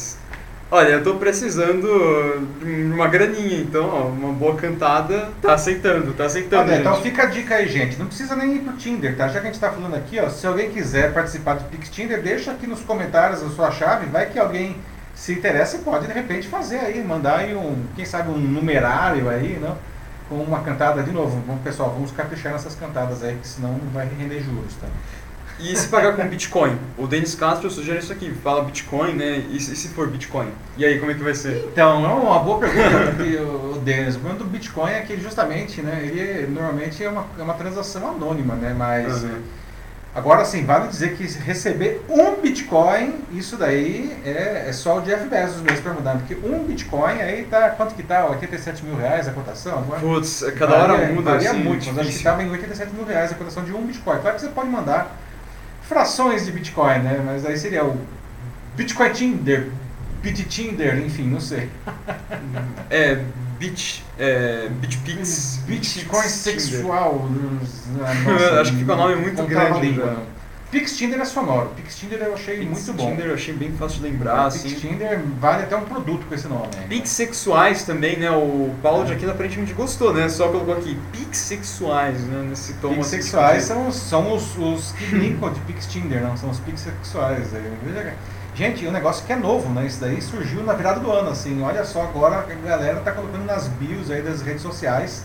Olha, eu tô precisando de uma graninha, então, ó, uma boa cantada, tá aceitando, tá aceitando. Olha, então fica a dica aí, gente. Não precisa nem ir pro Tinder, tá? Já que a gente tá falando aqui, ó, se alguém quiser participar do Pix Tinder, deixa aqui nos comentários a sua chave, vai que alguém se interessa e pode de repente fazer aí, mandar aí um, quem sabe, um numerário aí, não? Com uma cantada de novo. Vamos, pessoal, vamos caprichar nessas cantadas aí, que senão não vai render juros, tá? E se pagar com Bitcoin? O Denis Castro sugere isso aqui, fala Bitcoin, né? E se for Bitcoin? E aí, como é que vai ser? Então, é uma boa pergunta, o Denis. O problema do Bitcoin é que justamente, né, ele normalmente é uma, é uma transação anônima, né? Mas uhum. agora sim, vale dizer que receber um Bitcoin, isso daí é, é só o Jeff Bezos mesmo perguntando, porque um Bitcoin aí tá, quanto que tá? 87 mil reais a cotação? Agora, Putz, cada varia, hora muda varia assim, muito, mas acho que estava em 87 mil reais a cotação de um Bitcoin. Claro que você pode mandar frações de Bitcoin, né? Mas aí seria o Bitcoin Tinder, Tinder, enfim, não sei. é, Bit, é, BitPix. Bitcoin sexual. [laughs] Nossa, Acho que fica um nome muito grande. Língua. Pix Tinder é sonoro. Pix Tinder eu achei Pix muito bom. Tinder eu achei bem fácil de lembrar. Pix assim. Tinder vale até um produto com esse nome. Né? Pix sexuais também, né? O Paulo de Aquino aparentemente gostou, né? Só colocou aqui Pix sexuais, né? Nesse tom. Pix sexuais são, são os, os que brincam de Pix Tinder, não? São os Pix sexuais. Gente, o um negócio que é novo, né? Isso daí surgiu na virada do ano, assim. Olha só, agora a galera tá colocando nas bios aí das redes sociais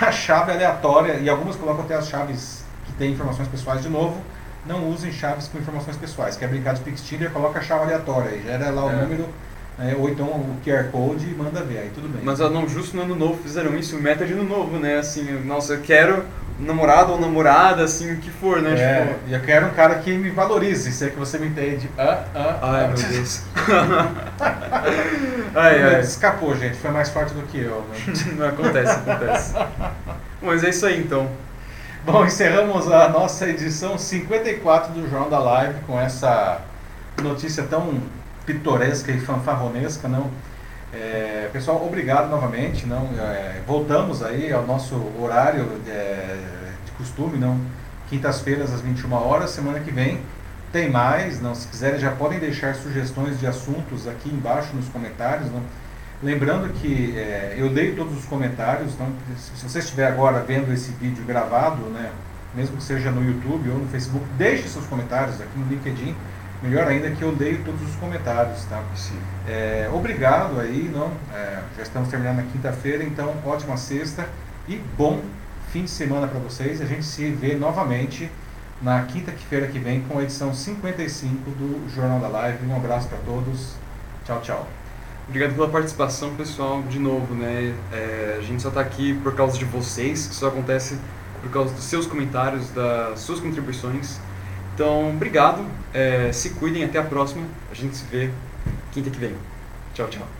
a chave aleatória, e algumas colocam até as chaves que têm informações pessoais de novo não usem chaves com informações pessoais. Quer brincar de Pix Tinder, coloca a chave aleatória aí, gera lá o é. número, né, ou então o QR Code e manda ver, aí tudo bem. Mas não, justo no ano novo fizeram isso, meta de ano novo, né? Assim, nossa, eu quero namorado ou namorada, assim, o que for, né? É, tipo... e eu quero um cara que me valorize, se é que você me entende. Ah, ah, ai, ah. meu [laughs] Deus. ai, ai. Escapou, gente, foi mais forte do que eu. Né? Não [laughs] acontece, acontece. Mas é isso aí, então. Bom, encerramos a nossa edição 54 do Jornal da Live com essa notícia tão pitoresca e fanfarronesca, não? É, pessoal, obrigado novamente, não? É, voltamos aí ao nosso horário de, é, de costume, não? Quintas-feiras às 21 horas, semana que vem tem mais, não? Se quiserem já podem deixar sugestões de assuntos aqui embaixo nos comentários, não? Lembrando que é, eu leio todos os comentários, então se você estiver agora vendo esse vídeo gravado, né, mesmo que seja no YouTube ou no Facebook, deixe seus comentários aqui no LinkedIn. Melhor ainda que eu leio todos os comentários, tá? É, obrigado aí, não? É, já estamos terminando a quinta-feira, então ótima sexta e bom fim de semana para vocês. A gente se vê novamente na quinta-feira que vem com a edição 55 do Jornal da Live. Um abraço para todos. Tchau, tchau. Obrigado pela participação, pessoal, de novo, né? É, a gente só está aqui por causa de vocês, isso acontece por causa dos seus comentários, das suas contribuições. Então, obrigado, é, se cuidem, até a próxima. A gente se vê quinta que vem. Tchau, tchau.